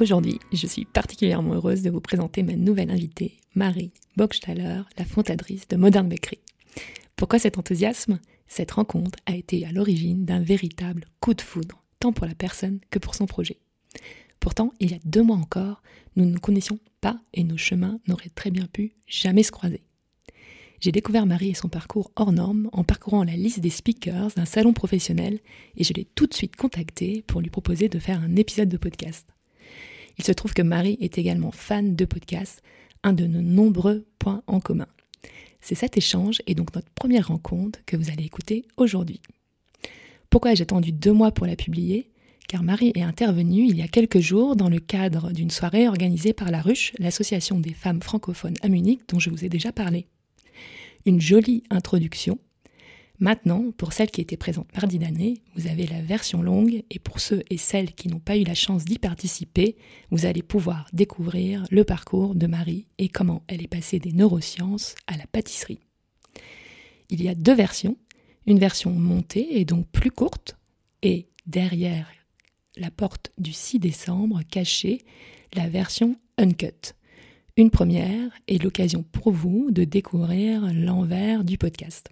Aujourd'hui, je suis particulièrement heureuse de vous présenter ma nouvelle invitée, Marie Bockstaller, la fondatrice de Modern Bakery. Pourquoi cet enthousiasme? Cette rencontre a été à l'origine d'un véritable coup de foudre, tant pour la personne que pour son projet. Pourtant, il y a deux mois encore, nous ne nous connaissions pas et nos chemins n'auraient très bien pu jamais se croiser. J'ai découvert Marie et son parcours hors norme en parcourant la liste des speakers d'un salon professionnel et je l'ai tout de suite contactée pour lui proposer de faire un épisode de podcast. Il se trouve que Marie est également fan de podcasts, un de nos nombreux points en commun. C'est cet échange et donc notre première rencontre que vous allez écouter aujourd'hui. Pourquoi ai-je attendu deux mois pour la publier? Car Marie est intervenue il y a quelques jours dans le cadre d'une soirée organisée par La Ruche, l'association des femmes francophones à Munich dont je vous ai déjà parlé. Une jolie introduction Maintenant, pour celles qui étaient présentes mardi d'année, vous avez la version longue et pour ceux et celles qui n'ont pas eu la chance d'y participer, vous allez pouvoir découvrir le parcours de Marie et comment elle est passée des neurosciences à la pâtisserie. Il y a deux versions, une version montée et donc plus courte et derrière la porte du 6 décembre cachée la version uncut. Une première et l'occasion pour vous de découvrir l'envers du podcast.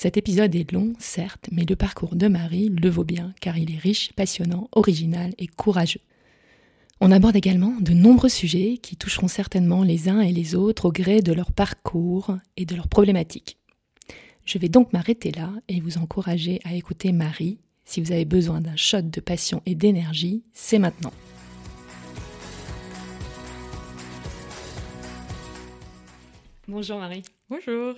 Cet épisode est long, certes, mais le parcours de Marie le vaut bien car il est riche, passionnant, original et courageux. On aborde également de nombreux sujets qui toucheront certainement les uns et les autres au gré de leur parcours et de leurs problématiques. Je vais donc m'arrêter là et vous encourager à écouter Marie. Si vous avez besoin d'un shot de passion et d'énergie, c'est maintenant. Bonjour Marie. Bonjour.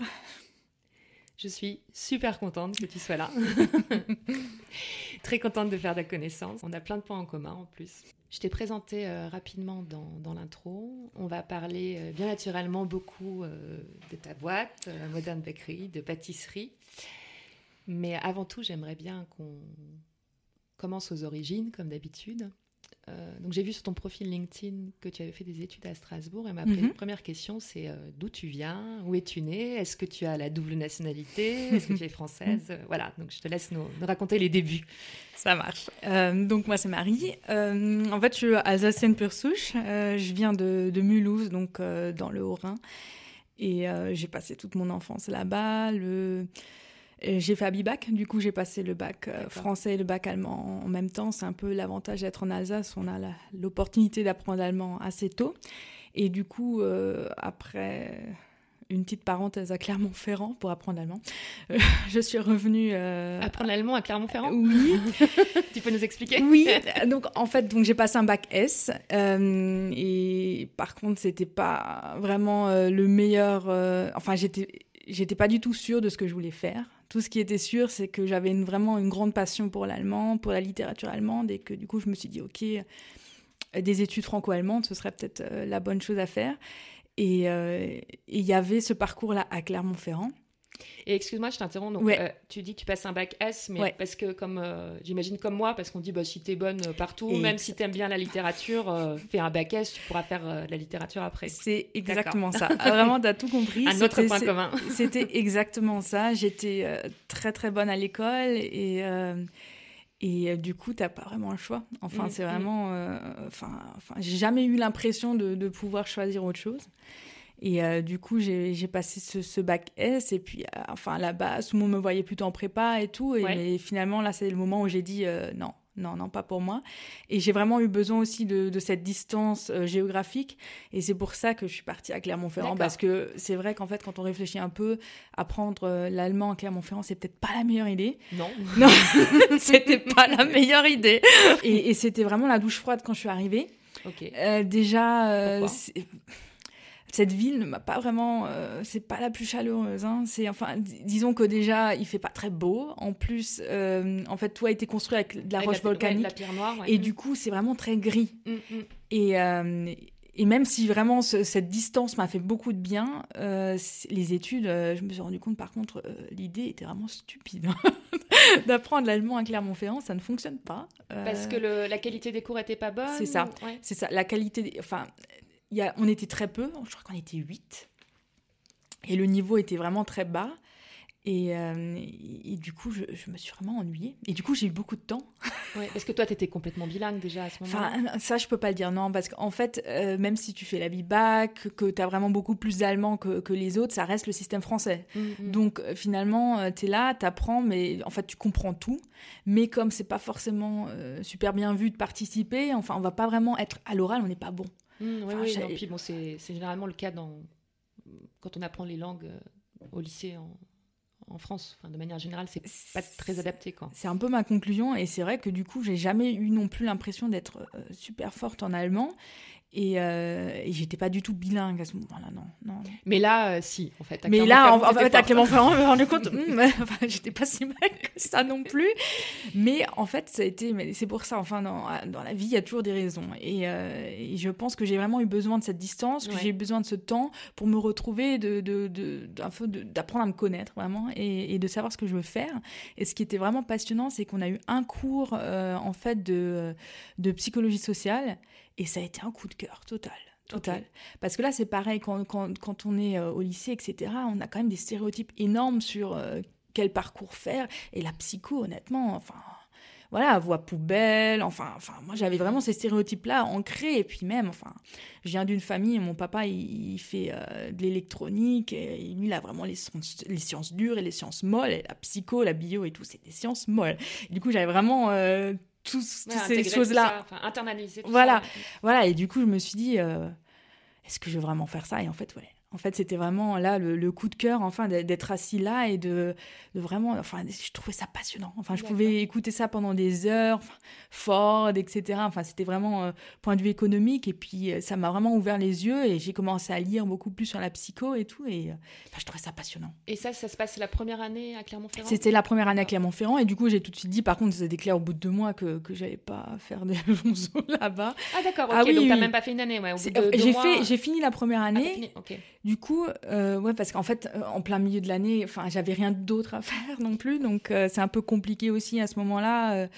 Je suis super contente que tu sois là. Très contente de faire ta connaissance. On a plein de points en commun en plus. Je t'ai présenté euh, rapidement dans, l'intro. On va parler euh, bien naturellement beaucoup euh, de ta boîte, Modern Bakery, de pâtisserie. Mais avant tout, j'aimerais bien qu'on commence aux origines, comme d'habitude. Euh, donc j'ai vu sur ton profil LinkedIn que tu avais fait des études à Strasbourg et ma mhm. première question c'est euh, d'où tu viens, où es-tu née, est-ce que tu as la double nationalité, est-ce que tu es française, euh, voilà. Donc je te laisse nous, raconter les débuts. Ça marche. donc moi c'est Marie. en fait je suis alsacienne pure souche. je viens de, de Mulhouse donc dans le Haut-Rhin et j'ai passé toute mon enfance là-bas. Le j'ai fait Abibac, du coup j'ai passé le bac euh, français et le bac allemand en même temps. C'est un peu l'avantage d'être en Alsace, on a l'opportunité d'apprendre l'allemand assez tôt. Et du coup, euh, après une petite parenthèse à Clermont-Ferrand pour apprendre l'allemand, euh, je suis revenue... Apprendre l'allemand à Clermont-Ferrand? Oui. tu peux nous expliquer? Oui, donc en fait, donc j'ai passé un bac S, et par contre, c'était pas vraiment le meilleur... enfin, j'étais j'étais pas du tout sûre de ce que je voulais faire. Tout ce qui était sûr, c'est que j'avais vraiment une grande passion pour l'allemand, pour la littérature allemande, et que du coup, je me suis dit, OK, euh, des études franco-allemandes, ce serait peut-être euh, la bonne chose à faire. Euh, et il y avait ce parcours-là à Clermont-Ferrand. Et excuse-moi, je t'interromps. Donc, euh, tu dis que tu passes un bac S, mais parce que, comme euh, j'imagine comme moi, parce qu'on dit bah, si tu es bonne partout, même si tu aimes bien la littérature, euh, fais un bac S, tu pourras faire la littérature après. C'est exactement ça. Ah, vraiment, tu as tout compris. Un autre point commun. C'était exactement ça. J'étais très très bonne à l'école et. Et du coup, tu n'as pas vraiment le choix. Enfin, mm, c'est mm. vraiment. Enfin, enfin j'ai jamais eu l'impression de, de, pouvoir choisir autre chose. Et euh, du coup, j'ai passé ce, bac S. Et puis, euh, enfin, là-bas, tout le monde me voyait plutôt en prépa et tout. Et mais finalement, là, c'est le moment où j'ai dit euh, non, non, non, pas pour moi. Et j'ai vraiment eu besoin aussi de, cette distance géographique. Et c'est pour ça que je suis partie à Clermont-Ferrand. Parce que c'est vrai qu'en fait, quand on réfléchit un peu, apprendre l'allemand à Clermont-Ferrand, c'est peut-être pas la meilleure idée. Non. Non, c'était pas la meilleure idée. Et, et c'était vraiment la douche froide quand je suis arrivée. Ok. déjà cette ville ne m'a pas vraiment. Euh, c'est pas la plus chaleureuse. Hein. C'est enfin, disons que déjà, il fait pas très beau. En plus, euh, en fait, tout a été construit avec de la roche volcanique. la pierre noire. Et du coup, c'est vraiment très gris. Mm, mm. Et, euh, et même si vraiment cette distance m'a fait beaucoup de bien, les études, je me suis rendu compte par contre, l'idée était vraiment stupide. D'apprendre l'allemand à Clermont-Ferrand, ça ne fonctionne pas. Parce que la qualité des cours était pas bonne. C'est ça. C'est ça. La qualité, enfin, on était très peu, je crois qu'on était 8. Et le niveau était vraiment très bas. Et, euh, du coup, je, me suis vraiment ennuyée. Et du coup, j'ai eu beaucoup de temps. Ouais, parce que toi, tu étais complètement bilingue déjà à ce moment-là. Enfin, ça, je peux pas le dire, non. Parce qu'en fait, euh, même si tu fais la bac, que tu as vraiment beaucoup plus d'allemand que, les autres, ça reste le système français. Mm, mm. Donc, euh, finalement, tu es là, tu apprends, mais en fait, tu comprends tout. Mais comme c'est pas forcément super bien vu de participer, enfin, on va pas vraiment être à l'oral, on n'est pas bon. Mmh, oui, oui, non, puis bon, c'est généralement le cas dans, quand on apprend les langues euh, au lycée en, en France. Enfin, de manière générale, c'est pas très adapté. C'est un peu ma conclusion, et c'est vrai que du coup, j'ai jamais eu non plus l'impression d'être euh, super forte en allemand. Euh, et, j'étais pas du tout bilingue à ce moment-là, non, non. Mais là, euh, si, en fait. Mais là, en, fait, à Clermont-Ferrand, je me rendu compte, hmm, enfin, j'étais pas si mal que ça non plus. Mais en fait, ça a été, c'est pour ça, enfin, dans, dans, la vie, il y a toujours des raisons. Et, euh, et je pense que j'ai vraiment eu besoin de cette distance, que j'ai eu besoin de ce temps pour me retrouver, de, de, de, d'apprendre à me connaître vraiment et, et, de savoir ce que je veux faire. Et ce qui était vraiment passionnant, c'est qu'on a eu un cours, en fait, de, de psychologie sociale et ça a été un coup de cœur total. Total. Parce que là, c'est pareil, quand, quand, quand, on est euh, au lycée, etc., on a quand même des stéréotypes énormes sur euh, quel parcours faire. Et la psycho, honnêtement, enfin, voilà, voix poubelle, enfin, enfin moi j'avais vraiment ces stéréotypes-là ancrés, et puis même, enfin, je viens d'une famille, mon papa il, fait euh, de l'électronique, et lui il a vraiment les, les, sciences dures et les sciences molles, et la psycho, la bio et tout, c'est des sciences molles. du coup j'avais vraiment toutes ces choses-là. Enfin, internaliser tout voilà, voilà. Et du coup, je me suis dit, euh, est-ce que je veux vraiment faire ça? Et en fait, ouais, en fait, c'était vraiment là le, coup de cœur, enfin, d'être assis là et de, de, vraiment, enfin, je trouvais ça passionnant. Enfin, je pouvais écouter ça pendant des heures, enfin, Ford, etc. Enfin, c'était vraiment euh, point de vue économique. Et puis, euh, ça m'a vraiment ouvert les yeux et j'ai commencé à lire beaucoup plus sur la psycho et tout. Et euh, je trouvais ça passionnant. Et ça, ça se passe la première année à Clermont-Ferrand C'était la première année à Clermont-Ferrand. Et du coup, j'ai tout de suite dit, par contre, ça déclaré au bout de deux mois que, que j'allais pas faire des là-bas. Ah, d'accord, ok. Ah, oui, donc, t'as même pas fait une année, ouais. J'ai fait, j'ai fini la première ah, année. Du coup, euh, ouais, parce qu'en fait, euh, en plein milieu de l'année, enfin, j'avais rien d'autre à faire non plus, donc euh, c'est un peu compliqué aussi à ce moment-là.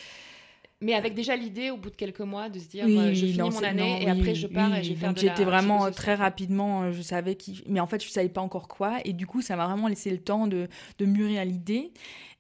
Mais avec déjà l'idée, au bout de quelques mois, de se dire, je finis mon année et après je pars et je vais faire de J'étais vraiment très rapidement, je savais qui, mais en fait, je savais pas encore quoi, et du coup, ça m'a vraiment laissé le temps de, de mûrir l'idée.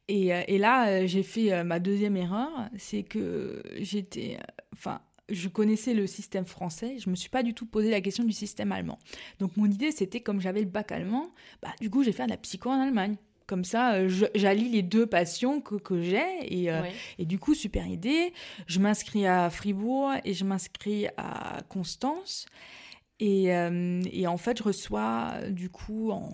Et, et, là, j'ai fait ma deuxième erreur, c'est que j'étais, enfin je connaissais le système français, je me suis pas du tout posé la question du système allemand. Donc mon idée c'était comme j'avais le bac allemand, bah du coup j'ai fait de la psycho en Allemagne. Comme ça, euh, j'allie les deux passions que, que j'ai et, euh, et, du coup super idée. Je m'inscris à Fribourg et je m'inscris à Constance et, euh, et, en fait je reçois du coup en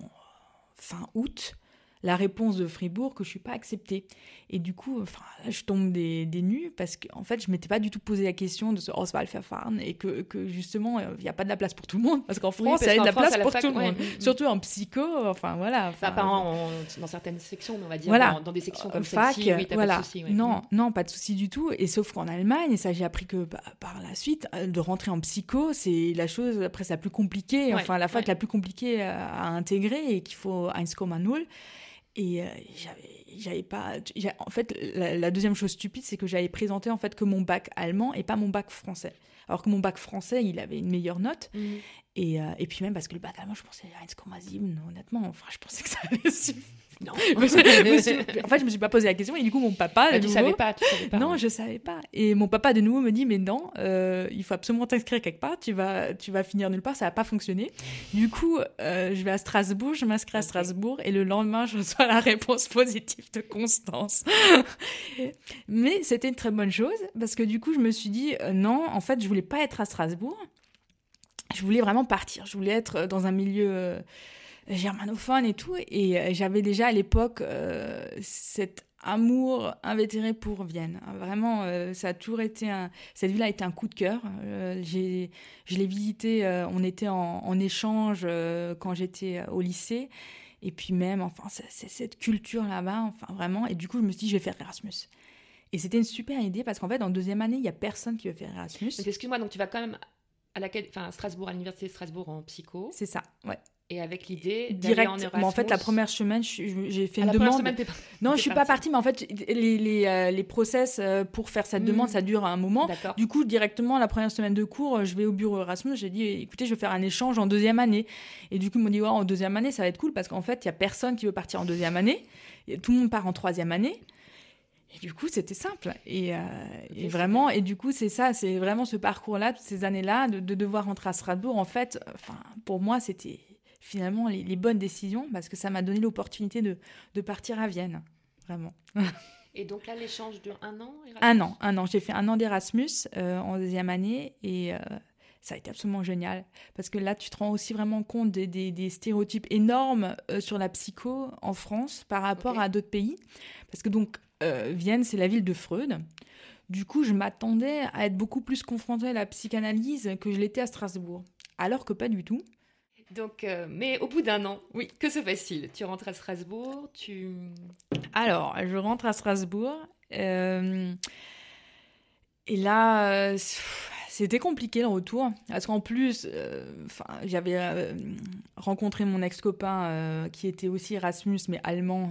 fin août la réponse de Fribourg que je suis pas acceptée. Et du coup, enfin, je tombe des, des nues parce qu'en en fait, je m'étais pas du tout posé la question de ce Auswahlverfahren et que, que justement, il n'y a pas de la place pour tout le monde parce qu'en France, il y a de la place pour tout le monde. Surtout en psycho, enfin voilà. Enfin, pas en, dans certaines sections, mais on va dire voilà. dans, des sections comme fac, oui, voilà. pas de souci. Non, non, pas de souci du tout. Et sauf qu'en Allemagne, et ça j'ai appris que bah, par la suite, euh, de rentrer en psycho, c'est la chose après la plus compliquée, enfin la fac la plus compliquée à, à intégrer et qu'il faut 1,0. Et euh, j'avais pas. En fait, la, deuxième chose stupide, c'est que j'avais présenté en fait que mon bac allemand et pas mon bac français. Alors que mon bac français, il avait une meilleure note. Mmh. Et, euh, et, puis même parce que le bac allemand, je pensais à 1,7, honnêtement. Enfin, je pensais que ça allait suffire. Non. en fait, je me suis pas posé la question et du coup, mon papa. Ah, tu savais pas, tu savais pas. Non, je savais pas. Et mon papa de nouveau me dit mais non, euh, il faut absolument t'inscrire quelque part. Tu vas, tu vas finir nulle part, ça va pas fonctionner. Du coup, euh, je vais à Strasbourg, je m'inscris à Strasbourg et le lendemain, je reçois la réponse positive de Constance. mais c'était une très bonne chose parce que du coup, je me suis dit euh, non, en fait, je voulais pas être à Strasbourg. Je voulais vraiment partir. Je voulais être dans un milieu germanophone et tout. Et j'avais déjà à l'époque cet amour invétéré pour Vienne. Vraiment, ça a toujours été un... Cette ville a été un coup de cœur. j'ai, je l'ai visité, on était en, en échange quand j'étais au lycée. Et puis même, enfin, c'est cette culture là-bas, enfin vraiment. Et du coup, je me suis dit, je vais faire Erasmus. Et c'était une super idée parce qu'en fait, en deuxième année, il n'y a personne qui veut faire Erasmus. Excuse-moi, donc tu vas quand même à, la, enfin, à Strasbourg, à l'université de Strasbourg en psycho. C'est ça, ouais. Et avec l'idée direct. En, Erasmus... en fait, la première semaine, j'ai fait une demande. Semaine, non, je suis pas partie, mais en fait, les, les, euh, les process euh, pour faire cette demande, hmm. ça dure un moment. Du coup, directement, la première semaine de cours, je vais au bureau Erasmus. J'ai dit, écoutez, je vais faire un échange en deuxième année. Et du coup, ils m'ont dit, ouais, en deuxième année, ça va être cool parce qu'en fait, il y a personne qui veut partir en deuxième année. tout le monde part en troisième année. Et du coup, c'était simple. Et, euh, et, vraiment, et du coup, c'est ça, c'est vraiment ce parcours-là, toutes ces années-là, de, de, devoir rentrer à Strasbourg. En fait, enfin, pour moi, c'était finalement les, bonnes décisions parce que ça m'a donné l'opportunité de, de, partir à Vienne, vraiment. Et donc là, l'échange dure un an Un an, un an. J'ai fait un an d'Erasmus euh, en deuxième année et euh, ça a été absolument génial parce que là, tu te rends aussi vraiment compte des, des, stéréotypes énormes euh, sur la psycho en France par rapport à d'autres pays. Parce que donc, Vienne, c'est la ville de Freud. Du coup, je m'attendais à être beaucoup plus confrontée à la psychanalyse que je l'étais à Strasbourg. Alors que pas du tout. Donc, euh, mais au bout d'un an, oui, que se passe-t-il? Tu rentres à Strasbourg, tu... Alors, je rentre à Strasbourg. Euh, et là, euh, c'était compliqué le retour. Parce qu'en plus, j'avais rencontré mon ex-copain qui était aussi Erasmus, mais allemand,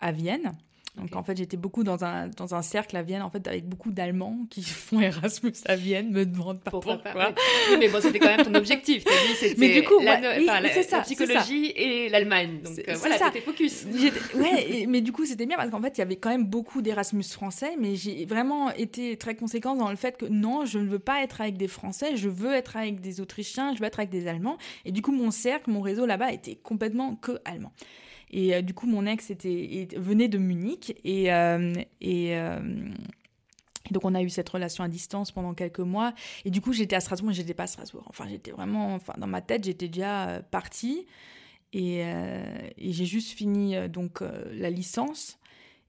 à Vienne. Donc en fait, j'étais beaucoup dans un, dans un cercle à Vienne, en fait, avec beaucoup d'Allemands qui font Erasmus à Vienne, me demandent pas pourquoi. Oui, mais bon, c'était quand même ton objectif. As dit, c'était mais du coup, la, la, psychologie et l'Allemagne. Donc euh, voilà, c'était focus. Ouais, mais du coup, c'était bien parce qu'en fait, il y avait quand même beaucoup d'Erasmus français, mais j'ai vraiment été très conséquente dans le fait que non, je ne veux pas être avec des Français, je veux être avec des Autrichiens, je veux être avec des Allemands. Et du coup, mon cercle, mon réseau là-bas était complètement que allemand. Et euh, du coup, mon ex était, venait de Munich et, euh, euh, et donc on a eu cette relation à distance pendant quelques mois. Et du coup, j'étais à Strasbourg, mais j'étais pas à Strasbourg. Enfin, j'étais vraiment, enfin, dans ma tête, j'étais déjà partie. Et, et j'ai juste fini donc la licence.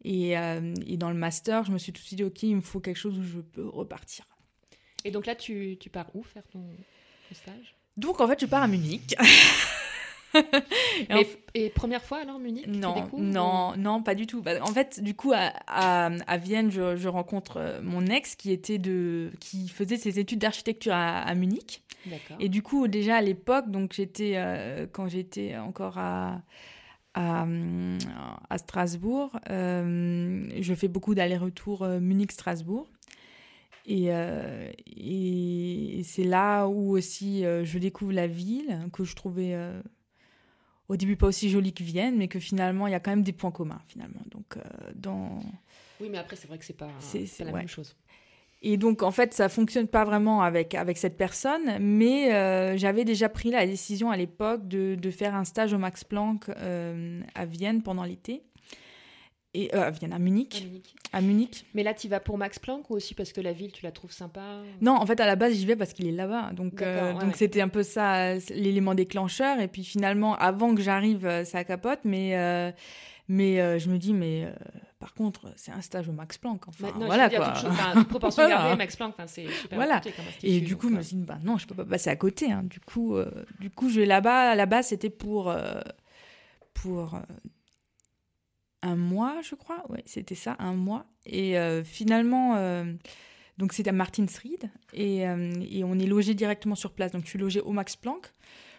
Et, et, dans le master, je me suis tout de suite dit, ok, il me faut quelque chose où je peux repartir. Et donc là, tu, tu pars où faire ton, ton stage? Donc en fait, je pars à Munich. et, première fois alors Munich Non, non, non, pas du tout. Bah, en fait, du coup, à, à, Vienne, je, rencontre euh, mon ex qui était de, qui faisait ses études d'architecture à, Munich. Et du coup, déjà à l'époque, donc j'étais euh, quand j'étais encore à à, à Strasbourg, euh, je fais beaucoup d'allers-retours Munich-Strasbourg. Et, et c'est là où aussi je découvre la ville que je trouvais au début pas aussi jolie que Vienne, mais que finalement il y a quand même des points communs finalement. Donc euh, dans oui, mais après c'est vrai que c'est pas, c'est, la même chose. Et donc en fait ça fonctionne pas vraiment avec avec cette personne, mais euh, j'avais déjà pris la décision à l'époque de, de, faire un stage au Max Planck euh, à Vienne pendant l'été et euh, Vienne, à Munich. à Munich. Mais là, tu vas pour Max Planck ou aussi parce que la ville, tu la trouves sympa Non, en fait, à la base, j'y vais parce qu'il est là-bas. Donc, euh, donc c'était un peu ça, l'élément déclencheur. Et puis finalement, avant que j'arrive, euh, ça capote. Mais, euh, mais je me dis, mais par contre, c'est un stage au Max Planck. Enfin, voilà quoi. proportion gardée, Max Planck, c'est super voilà. Et du coup, je me suis dit, bah, non, je peux pas passer à côté. Hein. Du coup, du coup, je vais là-bas. À la base, c'était pour pour un mois, je crois. Ouais, c'était ça, un mois. Et euh, finalement, euh, donc c'était à Martinsried et, euh, et, on est logé directement sur place. Donc je suis logée au Max Planck.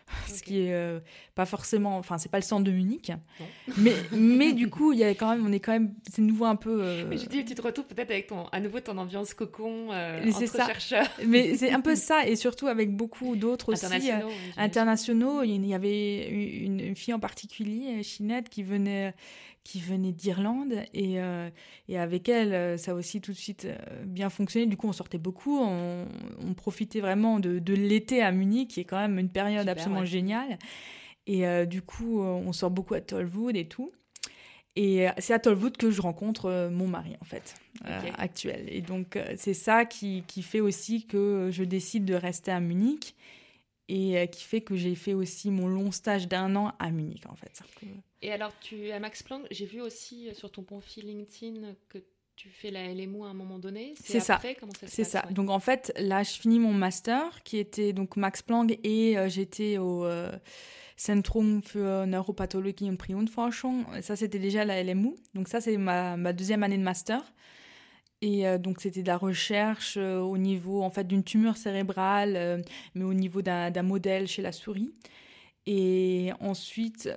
Ce qui est pas forcément, enfin c'est pas le centre de Munich, mais mais du coup il y a quand même, on est quand même, c'est nouveau un peu. Mais je dis, tu te retrouves peut-être avec ton, à nouveau ton ambiance cocon entre ça. chercheurs. Mais c'est un peu ça et surtout avec beaucoup d'autres aussi internationaux. internationaux. Il y avait une, une, fille en particulier, Chinette, qui venait qui venait d'Irlande et, euh, et, avec elle, euh, ça a aussi tout de suite euh, bien fonctionné. Du coup, on sortait beaucoup, on, profitait vraiment de, de l'été à Munich, qui est quand même une période absolument géniale. Et du coup, on sort beaucoup à Tollwood et tout. Et c'est à Tollwood que je rencontre mon mari, en fait, actuel. Et donc, c'est ça qui, qui, fait aussi que je décide de rester à Munich et qui fait que j'ai fait aussi mon long stage d'un an à Munich en fait. Et alors tu à Max Planck, j'ai vu aussi sur ton profil LinkedIn que tu fais la LMO à un moment donné C'est ça. C'est ça. Donc en fait, là, je finis mon master qui était donc Max Planck et j'étais au Zentrum für Neuropathologie und Prionforschung. Ça, c'était déjà la LMU. Donc ça, c'est ma, ma, deuxième année de master. Et euh, donc, c'était de la recherche euh, au niveau, en fait, d'une tumeur cérébrale, euh, mais au niveau d'un modèle chez la souris. Et ensuite,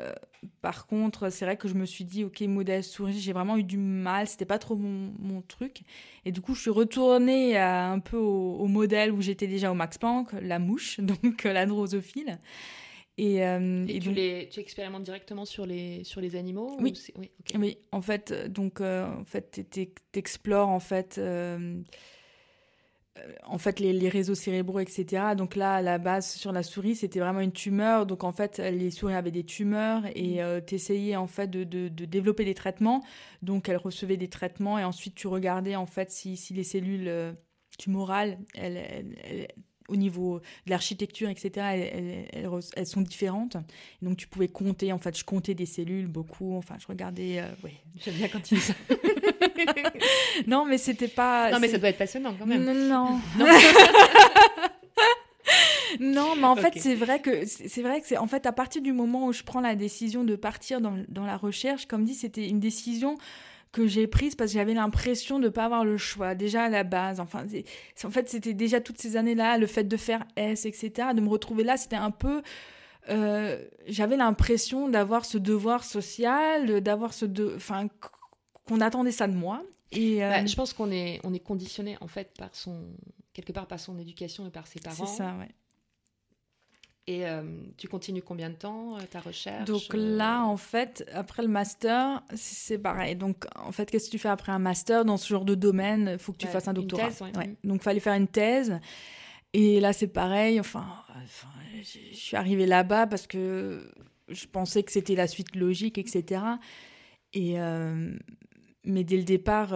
par contre, c'est vrai que je me suis dit, ok, modèle souris, j'ai vraiment eu du mal, c'était pas trop mon, mon, truc. Et du coup, je suis retournée un peu au, au modèle où j'étais déjà au Max Planck, la mouche, donc la drosophile. Et, euh, tu, les, tu, expérimentes directement sur les, sur les animaux Oui. oui, oui, en fait, euh, donc, euh, en fait, tu explores en fait, en fait les, les, réseaux cérébraux, etc. Donc là, à la base, sur la souris, c'était vraiment une tumeur. Donc en fait, les souris avaient des tumeurs et mm. tu essayais en fait de, de, de, développer des traitements. Donc elles recevaient des traitements et ensuite tu regardais en fait si, si les cellules tumorales, elles, elles au niveau de l'architecture, etc., elles, sont différentes. Donc tu pouvais compter, en fait, je comptais des cellules beaucoup, enfin, je regardais. Euh, oui, j'aime bien quand tu dis ça. non, mais c'était pas. Non, mais ça doit être passionnant quand même. Non, non. non. mais en fait, c'est vrai que c'est vrai que c'est en fait à partir du moment où je prends la décision de partir dans, dans la recherche, comme dit, c'était une décision que j'ai prise parce que j'avais l'impression de ne pas avoir le choix, déjà à la base. Enfin, en fait, c'était déjà toutes ces années-là, le fait de faire S, etc., de me retrouver là, c'était un peu... Euh, j'avais l'impression d'avoir ce devoir social, d'avoir ce... De, enfin, qu'on attendait ça de moi. Et, euh, bah, je pense qu'on est, on est conditionné, en fait, par son... quelque part par son éducation et par ses parents. C'est ça, ouais. Et euh, tu continues combien de temps euh, ta recherche Donc euh? là, en fait, après le master, c'est pareil. Donc, en fait, qu'est-ce que tu fais après un master dans ce genre de domaine? Il faut que tu fasses un doctorat. Thèse, ouais. Donc, il fallait faire une thèse. Et là, c'est pareil. Enfin, je suis arrivée là-bas parce que je pensais que c'était la suite logique, etc. Et mais dès le départ,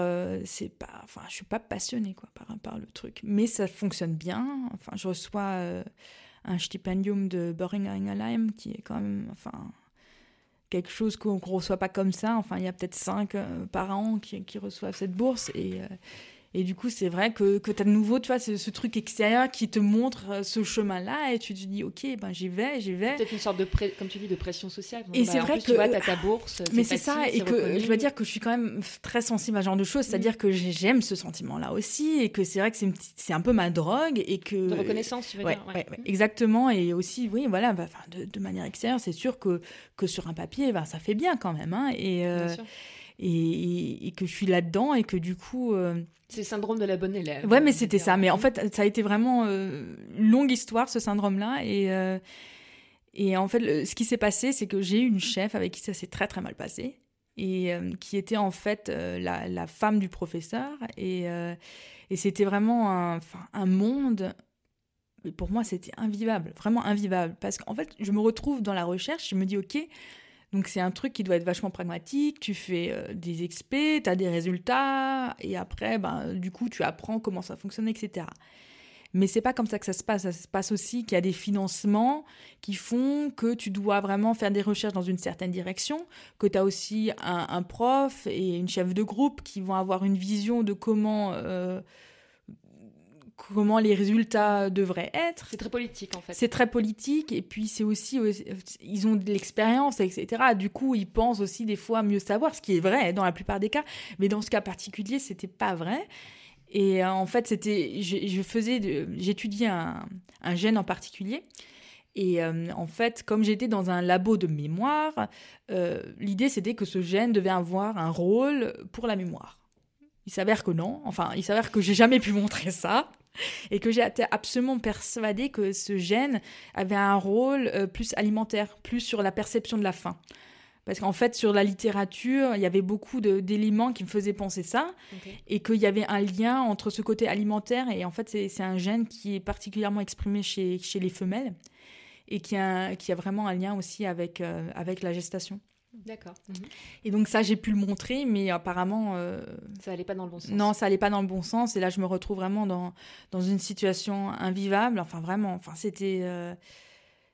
c'est pas, enfin, je suis pas passionnée quoi par par le truc. Mais ça fonctionne bien. Enfin, je reçois un stipendium de Boehringer qui est quand même, enfin, quelque chose qu'on ne reçoit pas comme ça. Enfin, il y a peut-être cinq euh, par an qui, qui, reçoivent cette bourse. Et, euh, et du coup, c'est vrai que, que tu as de nouveau, tu vois, ce, ce, truc extérieur qui te montre euh, ce chemin-là et tu te dis, OK, ben j'y vais, j'y vais. Peut-être une sorte de, comme tu dis, de pression sociale. et c'est bah, vrai que. Tu vois, as ta bourse. Mais c'est ça, et que je dois dire que je suis quand même très sensible à ce genre de choses, c'est-à-dire que j'aime ce sentiment-là aussi et que c'est vrai que c'est un peu ma drogue et que. De reconnaissance, tu veux dire. Ouais, exactement. Et aussi, oui, voilà, bah, de, de, manière extérieure, c'est sûr que, que sur un papier, bah, ça fait bien quand même. Hein, et, euh, et, et, que je suis là-dedans et que du coup. Euh, c'est le syndrome de la bonne élève. Ouais, mais c'était ça. Mais en fait, ça a été vraiment euh, une longue histoire, ce syndrome-là. Et, euh, et en fait, ce qui s'est passé, c'est que j'ai eu une chef avec qui ça s'est très, très mal passé. Et qui était en fait la, la, femme du professeur. Et, et c'était vraiment un, un monde pour moi, c'était invivable, vraiment invivable. Parce qu'en fait, je me retrouve dans la recherche, je me dis, OK, donc c'est un truc qui doit être vachement pragmatique, tu fais euh, des expés, tu as des résultats, et après, ben, du coup, tu apprends comment ça fonctionne, etc. Mais c'est pas comme ça que ça se passe. Ça se passe aussi qu'il y a des financements qui font que tu dois vraiment faire des recherches dans une certaine direction, que tu as aussi un, prof et une chef de groupe qui vont avoir une vision de comment euh, comment les résultats devraient être. C'est très politique en fait. C'est très politique et puis c'est aussi ils ont de l'expérience etc. Du coup ils pensent aussi des fois mieux savoir ce qui est vrai dans la plupart des cas, mais dans ce cas particulier c'était pas vrai. Et euh, en fait c'était je, faisais j'étudiais un, un, gène en particulier. Et euh, en fait, comme j'étais dans un labo de mémoire, euh, l'idée c'était que ce gène devait avoir un rôle pour la mémoire. Il s'avère que non. Enfin, il s'avère que j'ai jamais pu montrer ça et que j'ai été absolument persuadée que ce gène avait un rôle euh, plus alimentaire, plus sur la perception de la faim. Parce qu'en fait, sur la littérature, il y avait beaucoup d'éléments qui me faisaient penser ça, et qu'il y avait un lien entre ce côté alimentaire, et en fait, c'est un gène qui est particulièrement exprimé chez, chez les femelles, et qui a, qui a vraiment un lien aussi avec, euh, avec la gestation. D'accord. Et donc ça, j'ai pu le montrer, mais apparemment... Euh, ça allait pas dans le bon sens. Non, ça allait pas dans le bon sens. Et là, je me retrouve vraiment dans, dans une situation invivable. Enfin, vraiment, enfin, c'était... Euh,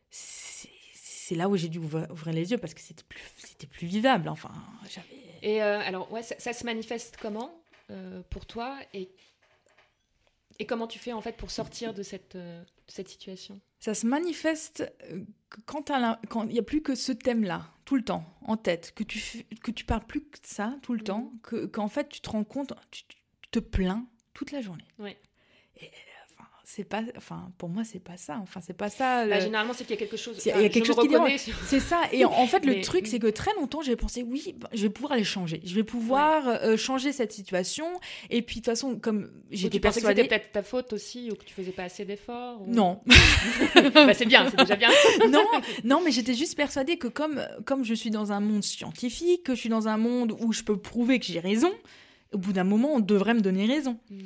c'est là où j'ai dû ouvrir, les yeux parce que c'était plus, c'était plus vivable. Enfin, j'avais. Et euh, alors, ouais, ça, se manifeste comment pour toi et, et comment tu fais en fait pour sortir de cette, euh, cette situation? Ça se manifeste quand il n'y a plus que ce thème-là, tout le temps, en tête, que tu, que tu parles plus que ça tout le mmh. temps, que, qu'en fait tu te rends compte, tu, te plains toute la journée. Oui c'est pas enfin pour moi c'est pas ça. Enfin c'est pas ça bah, généralement c'est qu'il y a quelque chose il y a quelque chose qui dérange. c'est ça. Et en fait le truc c'est que très longtemps j'ai pensé oui bah, je vais pouvoir les changer. Je vais pouvoir euh, changer cette situation. Et puis de toute façon comme j'étais persuadée c'était peut-être ta faute aussi ou que tu faisais pas assez d'efforts non. Bah, c'est bien c'est déjà bien. Non non mais j'étais juste persuadée que comme comme je suis dans un monde scientifique que je suis dans un monde où je peux prouver que j'ai raison au bout d'un moment on devrait me donner raison. Mm.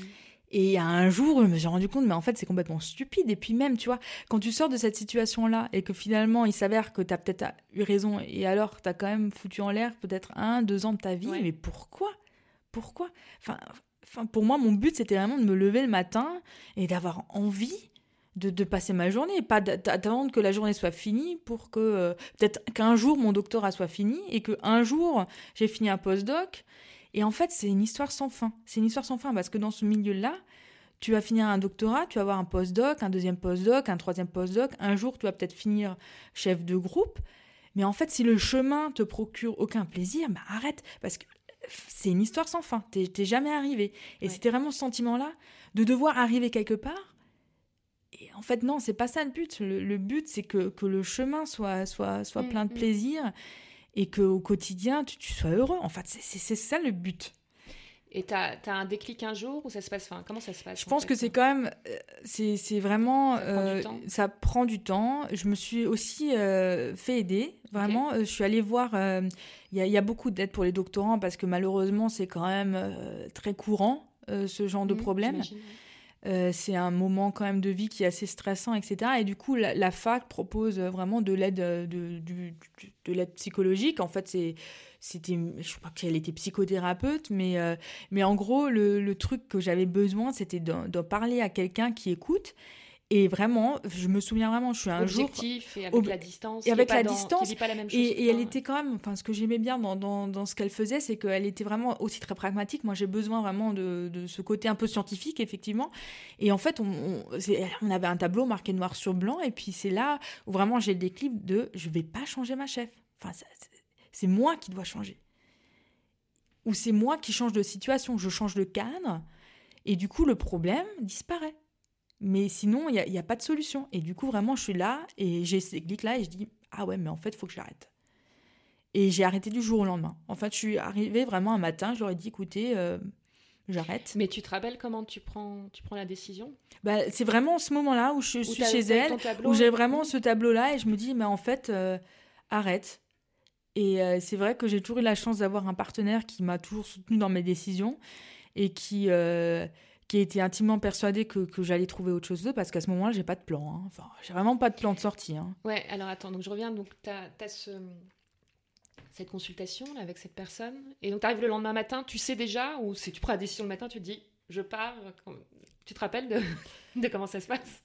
Et un jour, je me suis rendu compte, mais en fait, c'est complètement stupide. Et puis même, tu vois, quand tu sors de cette situation-là et que finalement, il s'avère que tu as peut-être eu raison et alors tu as quand même foutu en l'air peut-être un, deux ans de ta vie, mais pourquoi? Pourquoi? Enfin, enfin, pour moi, mon but, c'était vraiment de me lever le matin et d'avoir envie de, de, passer ma journée, pas d'attendre que la journée soit finie pour que euh, peut-être qu'un jour mon doctorat soit fini et qu'un jour j'ai fini un postdoc et en fait, c'est une histoire sans fin. C'est une histoire sans fin parce que dans ce milieu-là, tu vas finir un doctorat, tu vas avoir un postdoc, un deuxième postdoc, un troisième postdoc. Un jour, tu vas peut-être finir chef de groupe. Mais en fait, si le chemin te procure aucun plaisir, bah arrête parce que c'est une histoire sans fin. T'es jamais arrivé. Et c'était vraiment ce sentiment-là de devoir arriver quelque part. Et en fait, non, c'est pas ça le but. Le, but, c'est que, que, le chemin soit, soit, soit mm, plein de mm. plaisir et qu'au quotidien, tu, sois heureux. En fait, c'est ça le but. Et tu as, un déclic un jour ou ça se passe enfin, Comment ça se passe Je pense que c'est quand même. Euh, c'est vraiment. Ça prend, du temps. Je me suis aussi euh, fait aider. Vraiment, euh, je suis allée voir. Il y, a beaucoup d'aide pour les doctorants parce que malheureusement, c'est quand même très courant, ce genre de mmh, problème. Euh, c'est un moment quand même de vie qui est assez stressant, etc. Et du coup, la, fac propose vraiment de l'aide euh, de, de, l'aide psychologique. En fait, c'est c'était je crois qu'elle était psychothérapeute mais euh, mais en gros le, le truc que j'avais besoin c'était de, parler à quelqu'un qui écoute et vraiment, je me souviens vraiment, je suis un Objectif jour. et avec la distance. Et avec la distance. et, elle était quand même, enfin, ce que j'aimais bien dans, dans, dans ce qu'elle faisait, c'est qu'elle était vraiment aussi très pragmatique. Moi, j'ai besoin vraiment de, de, ce côté un peu scientifique, effectivement. Et en fait, on, on, avait un tableau marqué noir sur blanc. Et puis, c'est là où vraiment j'ai des clips de je vais pas changer ma chef. Enfin, c'est moi qui dois changer. Ou c'est moi qui change de situation. Je change de cadre. Et du coup, le problème disparaît. Mais sinon, il n'y a, a, pas de solution. Et du coup, vraiment, je suis là et j'ai ces clics-là et je dis Ah ouais, mais en fait, il faut que j'arrête. Et j'ai arrêté du jour au lendemain. En fait, je suis arrivée vraiment un matin, je leur ai dit Écoutez, euh, j'arrête. Mais tu te rappelles comment tu prends, tu prends la décision? Bah, C'est vraiment ce moment-là où je suis chez elle, où j'ai vraiment ce tableau-là et je me dis Mais en fait, euh, arrête. Et euh, c'est vrai que j'ai toujours eu la chance d'avoir un partenaire qui m'a toujours soutenu dans mes décisions et qui qui était intimement persuadé que, que j'allais trouver autre chose d'eux parce qu'à ce moment-là, j'ai pas de plan. Hein. Enfin, j'ai vraiment pas de plan de sortie. Hein. Ouais, alors attends, donc je reviens. Donc, tu as, ce, cette consultation avec cette personne. Et donc, tu arrives le lendemain matin, tu sais déjà, ou si tu prends la décision le matin, tu te dis, je pars. Tu te rappelles de, de comment ça se passe?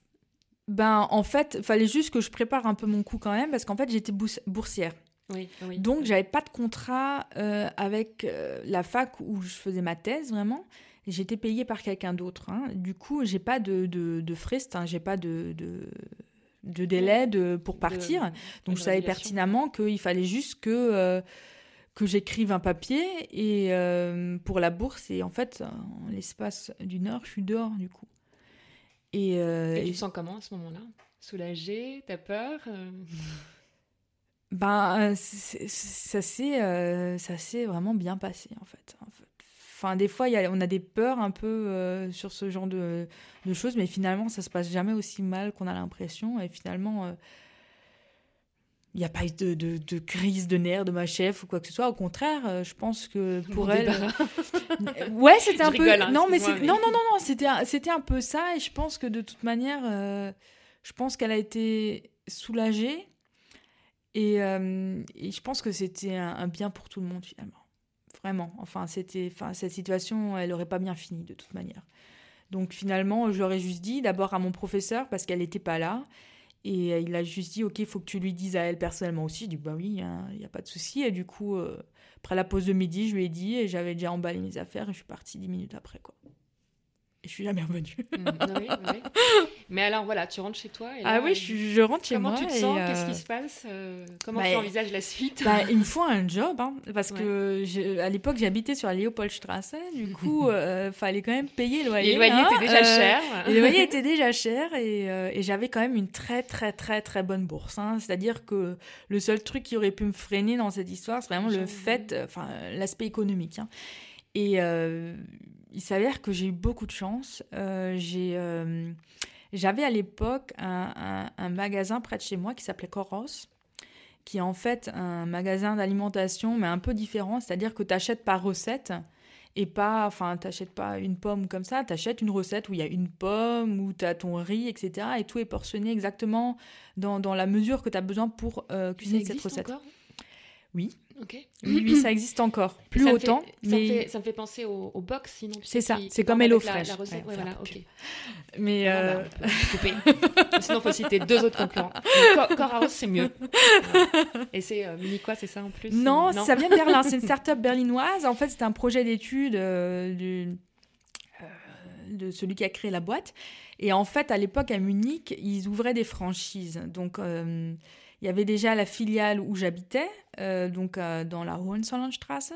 Ben, en fait, il fallait juste que je prépare un peu mon coup quand même parce qu'en fait, j'étais boursière. Oui, oui. Donc, j'avais pas de contrat euh, avec euh, la fac où je faisais ma thèse vraiment j'étais payée par quelqu'un d'autre. Hein. Du coup, j'ai pas de, de, de frais, hein, j'ai pas de, de, de délai de, pour partir. Donc, je savais pertinemment qu'il fallait juste que, euh, que j'écrive un papier et, euh, pour la bourse. Et en fait, en l'espace d'une heure, je suis dehors, du coup. Et, euh, et tu te sens comment à ce moment-là? Soulagée? T'as peur? Ben, ça s'est vraiment bien passé, en fait. En fait. Enfin, des fois, y a, on a des peurs un peu euh, sur ce genre de, de, choses, mais finalement, ça se passe jamais aussi mal qu'on a l'impression. Et finalement, il euh, n'y a pas eu de, de, de, crise de nerfs de ma chef ou quoi que ce soit. Au contraire, euh, je pense que pour elle. ouais, c'était un peu. Hein, non, mais non, non, non, non, c'était c'était un peu ça. Et je pense que de toute manière, je pense qu'elle a été soulagée. Et, et je pense que c'était un bien pour tout le monde finalement. Vraiment. Enfin, c'était, enfin, cette situation, elle aurait pas bien fini de toute manière. Donc finalement, je juste dit d'abord à mon professeur parce qu'elle n'était pas là. Et il a juste dit, ok, il faut que tu lui dises à elle personnellement aussi. Je dis, bah oui, il n'y a, pas de souci. Et du coup, après la pause de midi, je lui ai dit, et j'avais déjà emballé mes affaires, et je suis partie dix minutes après, quoi et je suis jamais revenue. Mm, Mais alors voilà, tu rentres chez toi. Et ah oui, je, rentre chez moi. Comment tu te sens? Qu'est-ce qui euh, se passe? Euh, Comment bah, tu envisages la suite? bah, Il me faut un job, hein, parce que à l'époque j'habitais sur la Léopoldstrasse, du coup il euh, fallait quand même payer le loyer. Le loyer était déjà cher. Et le loyer était déjà cher et, j'avais quand même une très très très très bonne bourse. Hein. C'est-à-dire que le seul truc qui aurait pu me freiner dans cette histoire, c'est vraiment le fait, enfin l'aspect économique. Hein. Et il s'avère que j'ai eu beaucoup de chance. Euh, euh, j'avais à l'époque un, magasin près de chez moi qui s'appelait Coros, qui est en fait un magasin d'alimentation, mais un peu différent. C'est-à-dire que tu achètes par recette et pas, enfin, tu n'achètes pas une pomme comme ça, tu achètes une recette où il y a une pomme, où tu as ton riz, etc. Et tout est portionné exactement dans, dans la mesure que tu as besoin pour euh, cuisiner cette recette. Oui. Oui, ça existe encore. Plus autant. mais... ça, me fait penser au, box, sinon. C'est ça, c'est comme HelloFresh. La, recette, voilà, ok. Mais. Euh... Bah, sinon, il faut citer deux autres concurrents. Corehouse, c'est mieux. Et c'est euh, Mini quoi, c'est ça en plus non, ça vient de Berlin. C'est une start-up berlinoise. En fait, c'est un projet d'étude euh, du euh, de celui qui a créé la boîte. Et en fait, à l'époque, à Munich, ils ouvraient des franchises. Donc, il y avait déjà la filiale où j'habitais, euh, donc euh, dans la Hohenzollernstraße,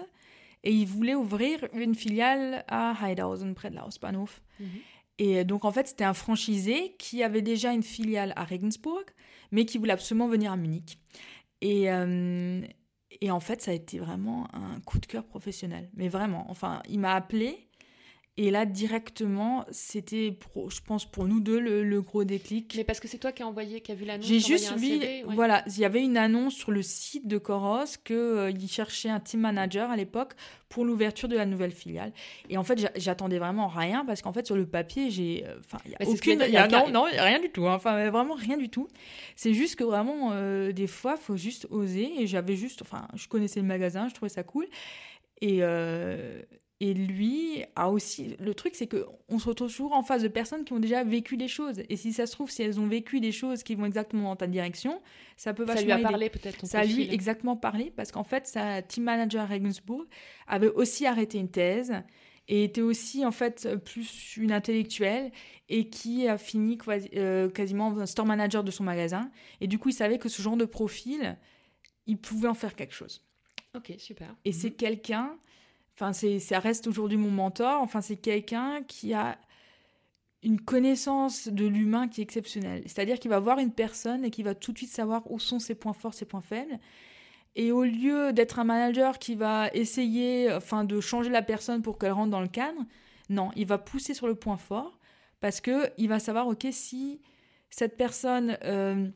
et ils voulaient ouvrir une filiale à Heidhausen, près de la Hausbahnhof. Mhm. Et donc, en fait, c'était un franchisé qui avait déjà une filiale à Regensburg, mais qui voulait absolument venir à Munich. Et, euh, et en fait, ça a été vraiment un coup de cœur professionnel. Mais vraiment, enfin, il m'a appelé et là, directement, c'était, je pense, pour nous deux, le, gros déclic. Mais parce que c'est toi qui as envoyé, qui a vu l'annonce J'ai juste vu, voilà, il y avait une annonce sur le site de Coros qu'il euh, cherchait un team manager à l'époque pour l'ouverture de la nouvelle filiale. Et en fait, j'attendais vraiment rien parce qu'en fait, sur le papier, j'ai. Euh, enfin, il y a aucune. non, non, rien du tout. Hein. Enfin, vraiment rien du tout. C'est juste que vraiment, euh, des fois, il faut juste oser. Et j'avais juste. Enfin, je connaissais le magasin, je trouvais ça cool. Et, et lui a aussi. Le truc, c'est qu'on se retrouve toujours en face de personnes qui ont déjà vécu des choses. Et si ça se trouve, si elles ont vécu des choses qui vont exactement dans ta direction, ça peut vachement. Ça lui a parlé peut-être. Ça a lui exactement parlé parce qu'en fait, sa team manager à Regensburg avait aussi arrêté une thèse et était aussi en fait plus une intellectuelle et qui a fini euh, quasiment store manager de son magasin. Et du coup, il savait que ce genre de profil, il pouvait en faire quelque chose. Ok, super. Et c'est mhm. quelqu'un Enfin, ça reste aujourd'hui mon mentor. Enfin, c'est quelqu'un qui a une connaissance de l'humain qui est exceptionnelle. C'est-à-dire qu'il va voir une personne et qui va tout de suite savoir où sont ses points forts, ses points faibles. Et au lieu d'être un manager qui va essayer enfin, de changer la personne pour qu'elle rentre dans le cadre, non, il va pousser sur le point fort parce qu'il va savoir, OK, si cette personne euh,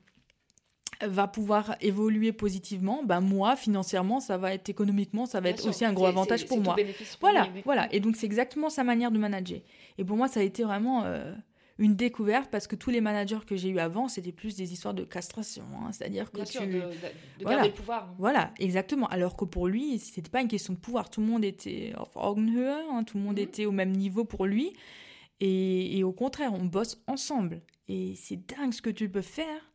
va pouvoir évoluer positivement, ben moi financièrement ça va être économiquement ça va être aussi un gros avantage pour moi. voilà, voilà. Et donc c'est exactement sa manière de manager. Et pour moi ça a été vraiment euh, une découverte parce que tous les managers que j'ai eu avant c'était plus des histoires de castration, hein. c'est-à-dire que tu de, voilà. garder le pouvoir. Hein. Voilà, exactement. Alors que pour lui c'était pas une question de pouvoir, tout le monde était auf Augenhöhe, hein. tout le monde mhm. était au même niveau pour lui. Et, et au contraire, on bosse ensemble. Et c'est dingue ce que tu peux faire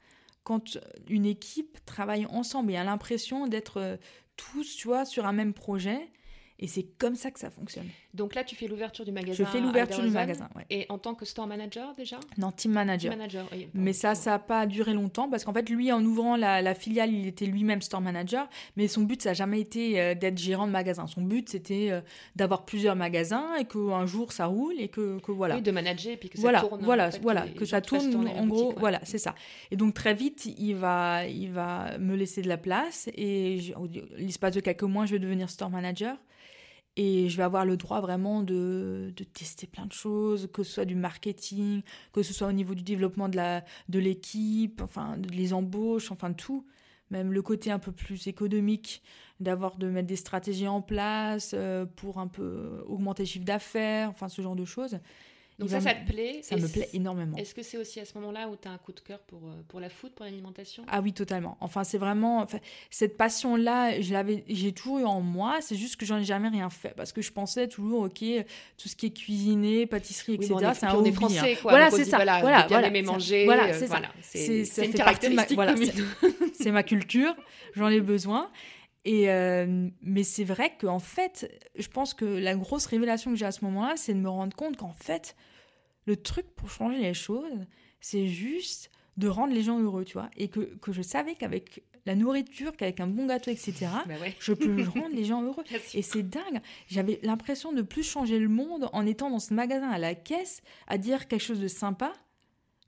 quand une équipe travaille ensemble et a l'impression d'être euh, tous, tu vois, sur un même projet et c'est comme ça que ça fonctionne. Donc là, tu fais l'ouverture du magasin. Je fais l'ouverture du magasin, ouais. Et en tant que store manager déjà Non, team manager. Team manager oui. Mais ça, ça n'a pas duré longtemps parce qu'en fait, lui, en ouvrant la, filiale, il était lui-même store manager. Mais son but, ça n'a jamais été euh, d'être gérant de magasin. Son but, c'était euh, d'avoir plusieurs magasins et qu'un jour, ça roule et que, que, voilà. Oui, de manager et puis que ça voilà, tourne. Voilà, voilà, que ça tourne. En gros, voilà, c'est ça. Et donc très vite, il va, il va me laisser de la place et l'espace de quelques mois, je vais devenir store manager. Et je vais avoir le droit vraiment de, de, tester plein de choses, que ce soit du marketing, que ce soit au niveau du développement de, de l'équipe, enfin, les embauches, enfin tout. Même le côté un peu plus économique, d'avoir de mettre des stratégies en place euh, pour un peu augmenter le chiffre d'affaires, enfin ce genre de choses. Donc ça, ça te plaît Ça me plaît énormément. Est-ce que c'est aussi à ce moment-là où tu as un coup de cœur pour, euh, pour la food, pour l'alimentation? Ah oui, totalement. Enfin, c'est vraiment... Enfin, cette passion-là, j'ai toujours eu en moi, c'est juste que j'en ai jamais rien fait. Parce que je pensais toujours, ok, tout ce qui est cuisiné, pâtisserie, etc., c'est un on est hein. français, quoi. Voilà, c'est ça. Voilà, voilà, voilà aimer manger. Voilà, euh, c'est ça. C'est une caractéristique ma, C'est ma culture, j'en ai besoin. Et euh, mais c'est vrai qu'en fait, je pense que la grosse révélation que j'ai à ce moment-là, c'est de me rendre compte qu'en fait, le truc pour changer les choses, c'est juste de rendre les gens heureux, tu vois. Et que, que je savais qu'avec la nourriture, qu'avec un bon gâteau, etc., bah je peux rendre les gens heureux. Et c'est dingue. J'avais l'impression de plus changer le monde en étant dans ce magasin à la caisse, à dire quelque chose de sympa,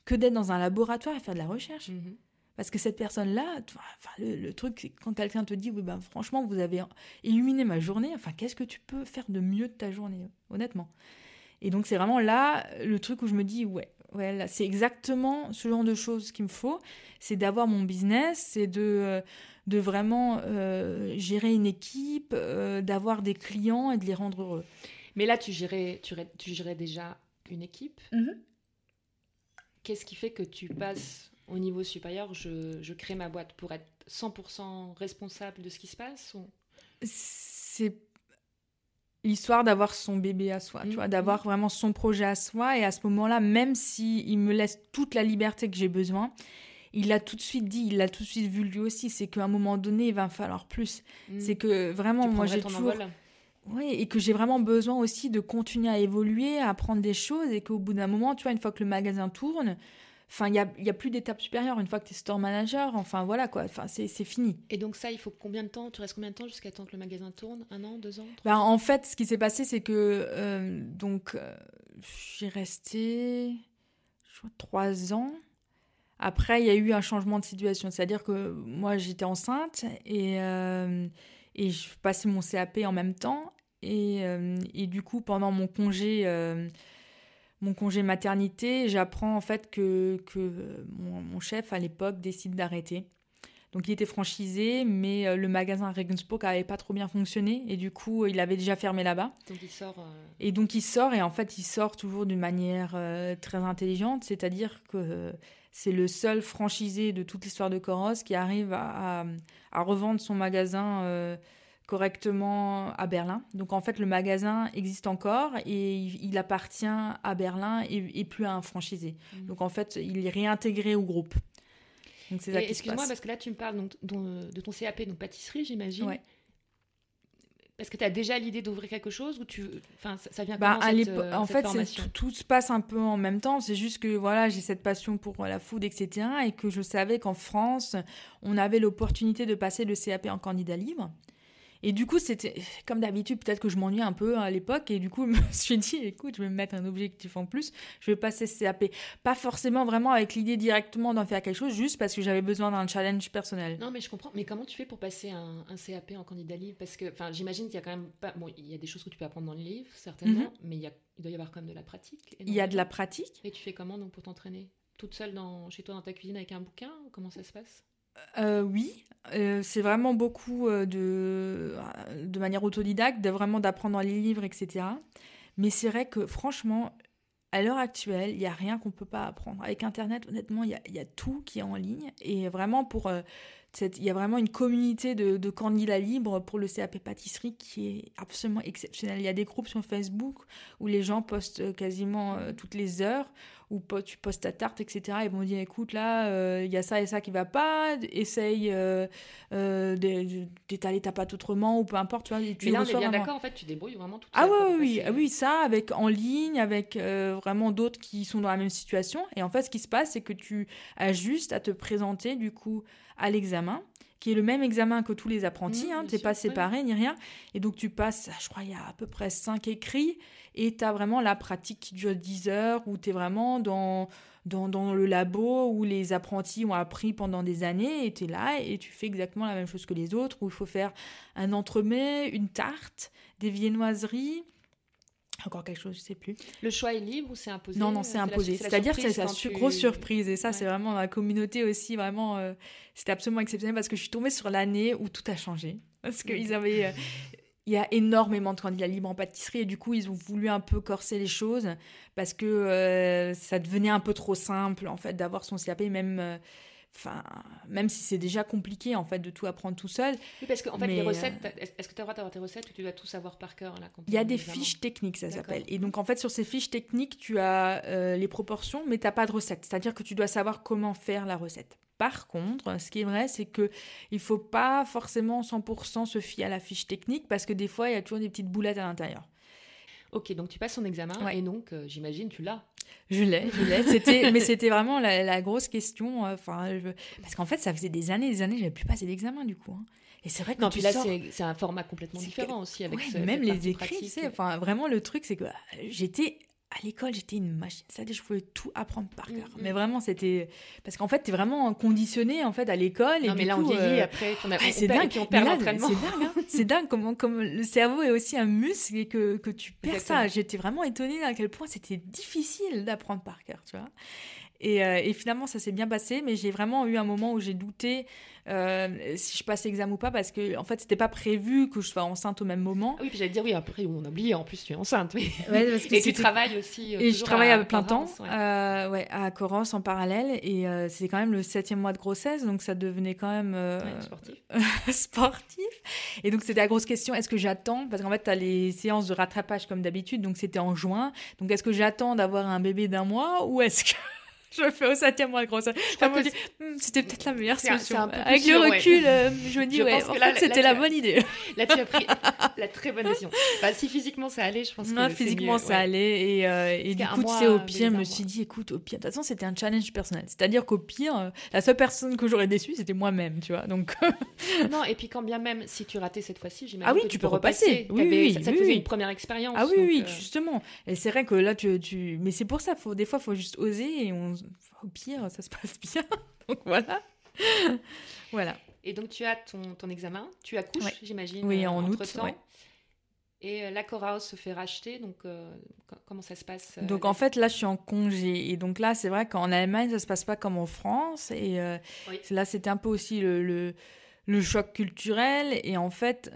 que d'être dans un laboratoire et faire de la recherche. Mhm. Parce que cette personne-là, enfin, le, truc, c'est quand quelqu'un te dit, oui, ben, franchement, vous avez illuminé ma journée, enfin, qu'est-ce que tu peux faire de mieux de ta journée, honnêtement? Et donc, c'est vraiment là le truc où je me dis, ouais, ouais c'est exactement ce genre de choses qu'il me faut. C'est d'avoir mon business, c'est de, euh, de vraiment euh, gérer une équipe, euh, d'avoir des clients et de les rendre heureux. Mais là, tu gérais, tu, tu gérais déjà une équipe? Mm-hmm. Qu'est-ce qui fait que tu passes au niveau supérieur, je, crée ma boîte pour être 100% responsable de ce qui se passe ou... C'est l'histoire d'avoir son bébé à soi, tu vois, d'avoir mm. vraiment son projet à soi. Et à ce moment-là, même s'il il me laisse toute la liberté que j'ai besoin, il l'a tout de suite dit, il l'a tout de suite vu lui aussi, c'est qu'à un moment donné, il va me falloir plus. Mm. C'est que vraiment, moi j'ai toujours... Oui, et que j'ai vraiment besoin aussi de continuer à évoluer, à apprendre des choses, et qu'au bout d'un moment, tu vois, une fois que le magasin tourne, Enfin, il n'y a, y a, plus d'étape supérieure une fois que tu es store manager. Enfin, voilà quoi. Enfin, c'est fini. Et donc, ça, il faut combien de temps Tu restes combien de temps jusqu'à temps que le magasin tourne? Un an Deux ans ben, En fait, ce qui s'est passé, c'est que. Euh, donc, euh, j'ai resté. Je crois, trois ans. Après, il y a eu un changement de situation. C'est-à-dire que moi, j'étais enceinte et, euh, et je passais mon CAP en même temps. Et, et du coup, pendant mon congé mon congé maternité, j'apprends en fait que, que mon, chef à l'époque décide d'arrêter. Donc il était franchisé, mais euh, le magasin Regensburg n'avait pas trop bien fonctionné et du coup il avait déjà fermé là-bas. Donc il sort. Euh, et donc il sort et en fait il sort toujours d'une manière euh, très intelligente, c'est-à-dire que c'est le seul franchisé de toute l'histoire de Coros qui arrive à, à revendre son magasin correctement à Berlin. Donc en fait, le magasin existe encore et il, appartient à Berlin et, plus à un franchisé. Mhm. Donc en fait, il est réintégré au groupe. Excuse-moi, parce que là, tu me parles donc, de ton CAP, donc pâtisserie, j'imagine. Ouais. Parce que tu as déjà l'idée d'ouvrir quelque chose ou tu enfin ça, vient bah, comment cette, euh, en fait tout, se passe un peu en même temps c'est juste que voilà j'ai cette passion pour la food etc et que je savais qu'en France on avait l'opportunité de passer le CAP en candidat libre et du coup, c'était comme d'habitude, peut-être que je m'ennuyais un peu à l'époque. Et du coup, je me suis dit, écoute, je vais me mettre un objectif en plus. Je vais passer ce CAP. Pas forcément vraiment avec l'idée directement d'en faire quelque chose, juste parce que j'avais besoin d'un challenge personnel. Non, mais je comprends. Mais comment tu fais pour passer un, CAP en candidat libre? Parce que, enfin, j'imagine qu'il y a quand même pas. Bon, il y a des choses que tu peux apprendre dans le livre, certainement, mhm. mais il, y a... il doit y avoir quand même de la pratique. Il y a de la pratique. Et tu fais comment donc pour t'entraîner? Toute seule dans... chez toi dans ta cuisine avec un bouquin? Comment ça se passe? Euh, oui, euh, c'est vraiment beaucoup euh, de, de manière autodidacte, de vraiment d'apprendre les livres, etc. Mais c'est vrai que franchement, à l'heure actuelle, il n'y a rien qu'on ne peut pas apprendre. Avec Internet, honnêtement, il y a, tout qui est en ligne. Et vraiment, pour il y a vraiment une communauté de, de, candidats libres pour le CAP pâtisserie qui est absolument exceptionnelle. Il y a des groupes sur Facebook où les gens postent quasiment toutes les heures ou tu postes ta tarte, etc. Ils vont dire écoute, là, euh, il y a ça et ça qui va pas, essaye euh, euh, d'étaler ta pâte autrement, ou peu importe. Tu vois, tu Mais là, on est bien d'accord, en fait, tu débrouilles vraiment tout Ah oui, oui, oui, ça, avec, en ligne, avec vraiment d'autres qui sont dans la même situation. Et en fait, ce qui se passe, c'est que tu as juste à te présenter, du coup, à l'examen qui est le même examen que tous les apprentis, mmh, hein, tu n'es pas séparé ni rien. Et donc tu passes, je crois, il y a à peu près 5 écrits, et tu as vraiment la pratique qui dure 10 heures, où tu es vraiment dans, dans, dans, le labo, où les apprentis ont appris pendant des années, et tu es là, et tu fais exactement la même chose que les autres, où il faut faire un entremets, une tarte, des viennoiseries, encore quelque chose, je sais plus. Le choix est libre ou c'est imposé? Non, non, c'est imposé. C'est-à-dire que c'est la grosse surprise. Et ça, c'est vraiment la communauté aussi, vraiment, euh, c'était absolument exceptionnel parce que je suis tombée sur l'année où tout a changé. Parce qu'ils avaient. Euh, il y a énormément de candidats libres en pâtisserie et du coup ils ont voulu un peu corser les choses parce que euh, ça devenait un peu trop simple en fait d'avoir son CAP même euh, enfin même si c'est déjà compliqué en fait de tout apprendre tout seul. Oui parce qu'en fait les recettes est-ce que tu as le droit d'avoir tes recettes ou tu dois tout savoir par cœur là il y a des fiches techniques ça s'appelle. Et donc en fait sur ces fiches techniques tu as les proportions mais tu n'as pas de recette. C'est à dire que tu dois savoir comment faire la recette. Par contre, ce qui est vrai, c'est que il faut pas forcément 100% se fier à la fiche technique parce que des fois, il y a toujours des petites boulettes à l'intérieur. Ok, donc tu passes ton examen et donc euh, j'imagine tu l'as. Je l'ai, je l'ai. C'était, mais c'était vraiment la, grosse question. Euh, enfin, parce qu'en fait, ça faisait des années, des années, j'avais plus passé d'examen du coup. Hein. Et c'est vrai que non, puis là, c'est un format complètement différent aussi avec même les écrits. Enfin, vraiment, le truc, c'est que euh, j'étais à l'école, j'étais une machine. C'est-à-dire, je pouvais tout apprendre par cœur. Mm, mm. Mais vraiment, c'était. Parce qu'en fait, tu es vraiment conditionné en fait, à l'école. Non, mais là, on vieillit euh, après. c'est dingue. on perd l'entraînement. C'est dingue. Hein. c'est dingue comment, comme le cerveau est aussi un muscle et que, que tu perds ça. J'étais vraiment étonnée à quel point c'était difficile d'apprendre par cœur, tu vois. Et, euh, et, finalement, ça s'est bien passé, mais j'ai vraiment eu un moment où j'ai douté euh, si je passe l'examen ou pas, parce que en fait, c'était pas prévu que je sois enceinte au même moment. Ah oui, puis j'allais dire, oui, après, on a oublié, en plus, tu es enceinte. Mais... et tu travailles aussi. Euh, et je travaille à, plein temps, ouais. ouais. à Coros en parallèle, et c'est quand même le septième mois de grossesse, donc ça devenait quand même sportif. sportif. Et donc, c'était la grosse question est-ce que j'attends? Parce qu'en fait, tu as les séances de rattrapage comme d'habitude, donc c'était en juin. Donc, est-ce que j'attends d'avoir un bébé d'un mois ou est-ce que je fais au septième mois de grossesse. Hmm, c'était peut-être la meilleure solution. Avec le recul, euh, je me dis, ouais, en fait, c'était la bonne idée. Là, tu as pris la très bonne décision. si physiquement ça allait, je pense non, que physiquement ça allait. Et, euh, et du coup, tu sais, au pire, je me suis dit, écoute, au pire, de toute façon, c'était un challenge personnel. C'est-à-dire qu'au pire, euh, la seule personne que j'aurais déçue, c'était moi-même, tu vois. Donc. non, et puis quand bien même, si tu ratais cette fois-ci, j'imagine. Ah oui, tu, peux repasser. Oui, oui, ça, te faisait une première expérience. Ah oui, oui, justement. Et c'est vrai que là, tu, mais c'est pour ça, des fois, il faut juste oser et on au pire, ça se passe bien. donc voilà. voilà. Et donc tu as ton, ton examen, tu accouches, j'imagine. Oui, en août. Temps. Et euh, se fait racheter, donc euh, comment ça se passe euh, Donc en fait, là, je suis en congé. Et donc là, c'est vrai qu'en Allemagne, ça se passe pas comme en France. Et là, c'était un peu aussi le, le, le, choc culturel. Et en fait,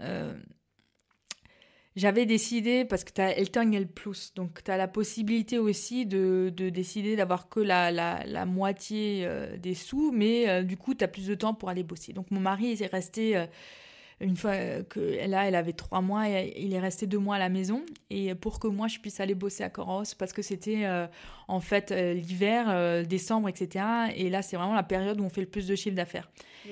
j'avais décidé, parce que tu as le plus, donc tu as la possibilité aussi de, de décider d'avoir que la, la, la moitié euh, des sous, mais euh, du coup, tu as plus de temps pour aller bosser. Donc mon mari est resté, euh, une fois que là, elle avait trois mois, et il est resté deux mois à la maison, et pour que moi, je puisse aller bosser à Coros, parce que c'était en fait l'hiver, décembre, etc. Et là, c'est vraiment la période où on fait le plus de chiffre d'affaires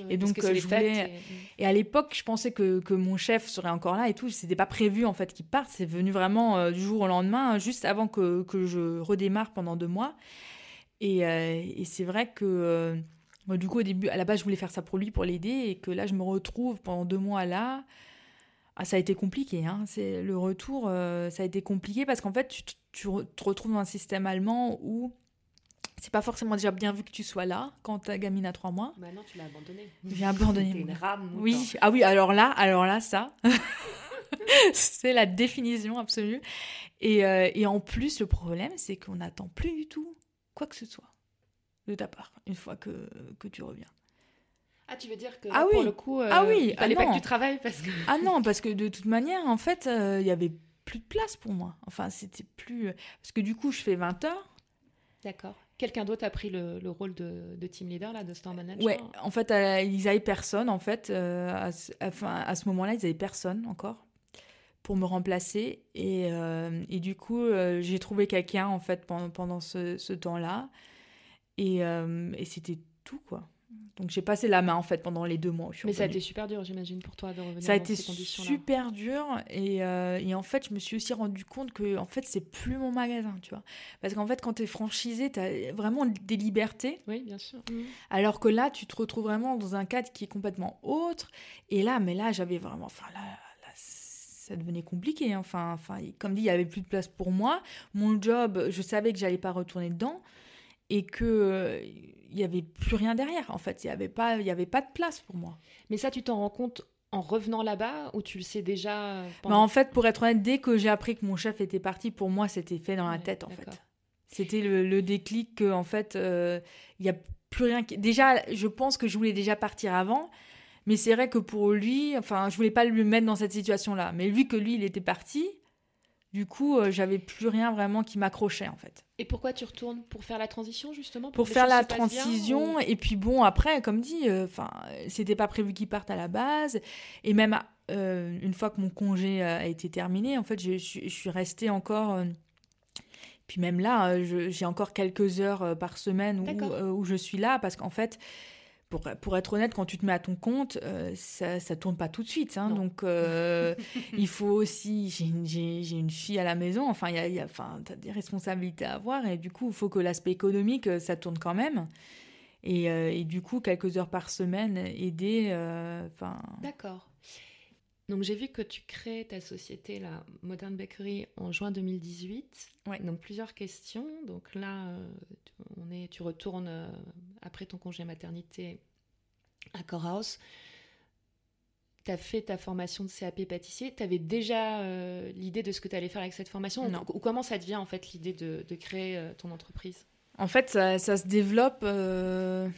et donc, euh, je voulais. Et... à l'époque, je pensais que, que, mon chef serait encore là et tout. C'était pas prévu en fait qu'il parte. C'est venu vraiment euh, du jour au lendemain, juste avant que, que je redémarre pendant deux mois. Et, euh, et c'est vrai que du coup, au début, à la base, je voulais faire ça pour lui, pour l'aider, et que là, je me retrouve pendant deux mois là. Ah, ça a été compliqué. Hein. C'est le retour, ça a été compliqué parce qu'en fait, tu, tu, te retrouves dans un système allemand où c'est pas forcément déjà bien vu que tu sois là quand ta gamine a trois mois. Bah non, tu l'as abandonné. J'ai abandonné. une rame. Oui, ah oui, alors là, alors là, ça, c'est la définition absolue. Et, euh, et, en plus, le problème, c'est qu'on n'attend plus du tout quoi que ce soit de ta part une fois que, que tu reviens. Ah, tu veux dire que ah pour le coup, euh, ah oui, il fallait ah pas que tu travailles parce que. ah non, parce que de toute manière, en fait, euh, il y avait plus de place pour moi. Enfin, c'était plus. Parce que du coup, je fais 20 heures. D'accord. Quelqu'un d'autre a pris le, rôle de, team leader, là, de store manager Ouais, en fait, euh, ils n'avaient personne, en fait. Euh, à, enfin, à ce moment-là, ils n'avaient personne encore pour me remplacer. Et, euh, et du coup, j'ai trouvé quelqu'un, en fait, pendant, pendant ce, ce temps-là. Et, et c'était tout, quoi. Donc j'ai passé la main en fait pendant les deux mois. Mais ça a été super dur, j'imagine, pour toi de revenir ça a été super dur et, euh, et, en fait je me suis aussi rendu compte que en fait c'est plus mon magasin, tu vois. Parce qu'en fait quand tu es franchisé, tu as vraiment des libertés. Oui, bien sûr. Mmh. Alors que là tu te retrouves vraiment dans un cadre qui est complètement autre. Et là, mais là j'avais vraiment, enfin là, ça devenait compliqué. Hein. Enfin, enfin, comme dit, il y avait plus de place pour moi. Mon job, je savais que j'allais pas retourner dedans et que il n'y avait plus rien derrière. En fait, il n'y avait, pas, y avait pas de place pour moi. Mais ça, tu t'en rends compte en revenant là-bas ou tu le sais déjà pendant... En fait, pour être honnête, dès que j'ai appris que mon chef était parti, pour moi, c'était fait dans la tête, en fait. C'était le, déclic que, en fait, euh, il y a plus rien. Qui... Déjà, je pense que je voulais déjà partir avant, Mais c'est vrai que pour lui, enfin, je voulais pas le mettre dans cette situation-là. Mais vu que lui, il était parti, du coup, euh, j'avais plus rien vraiment qui m'accrochait en fait. Et pourquoi tu retournes pour faire la transition justement Pour, faire la transition et puis bon après, comme dit, euh, enfin, c'était pas prévu qu'il parte à la base et même euh, une fois que mon congé a été terminé, en fait, je, suis restée encore. puis même là, j'ai encore quelques heures par semaine où, où, je suis là parce qu'en fait, pour, pour, être honnête, quand tu te mets à ton compte, euh, ça ne tourne pas tout de suite. Hein, donc, euh, il faut aussi. J'ai une fille à la maison, enfin, il y a, enfin, tu as des responsabilités à avoir, et du coup, il faut que l'aspect économique, euh, ça tourne quand même. Et, et, du coup, quelques heures par semaine, aider. D'accord. Donc j'ai vu que tu crées ta société, la Modern Bakery, en juin 2018. Ouais. Donc plusieurs questions. Donc là, on est, tu retournes après ton congé maternité à Corehouse, tu as fait ta formation de CAP pâtissier. Tu avais déjà euh, l'idée de ce que tu allais faire avec cette formation non. Ou, comment ça devient en fait l'idée de, créer euh, ton entreprise? En fait, ça, se développe euh,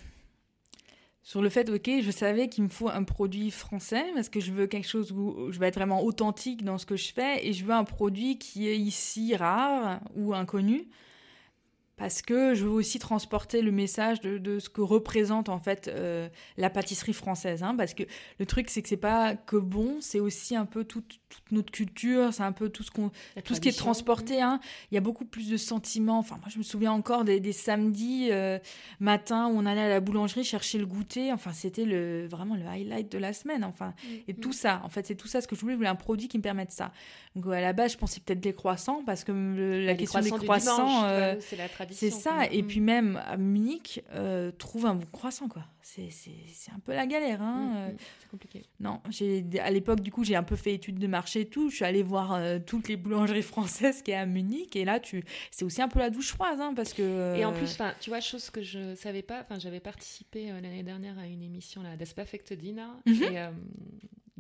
sur le fait, ok, je savais qu'il me faut un produit français parce que je veux quelque chose où je vais être vraiment authentique dans ce que je fais et je veux un produit qui est ici rare ou inconnu parce que je veux aussi transporter le message de, ce que représente en fait euh, la pâtisserie française. Hein, parce que le truc, c'est que c'est pas que bon, c'est aussi un peu toute, notre culture, c'est un peu tout ce qu'on, tout ce qui est transporté. Hein. Il y a beaucoup plus de sentiments. Enfin, moi, je me souviens encore des, samedis euh, matins où on allait à la boulangerie chercher le goûter. Enfin, c'était le vraiment le highlight de la semaine. Enfin, mm, et tout mm. ça. En fait, c'est tout ça ce que je voulais. Je voulais un produit qui me permette ça. Donc à la base, je pensais peut-être des croissants parce que la bah, question des croissants, euh, c'est la tradition. C'est ça. Et puis même à Munich, euh, trouve un bon croissant, quoi. C'est un peu la galère. Hein. Mm, mm. c'est compliqué. Non, à l'époque, du coup, j'ai un peu fait études de marché et tout. Je suis allée voir euh, toutes les boulangeries françaises qui est à Munich. Et là, tu... c'est aussi un peu la douche froide. Hein, parce que, Et en plus, tu vois, chose que je savais pas, j'avais participé euh, l'année dernière à une émission, là, Das Dinner. Et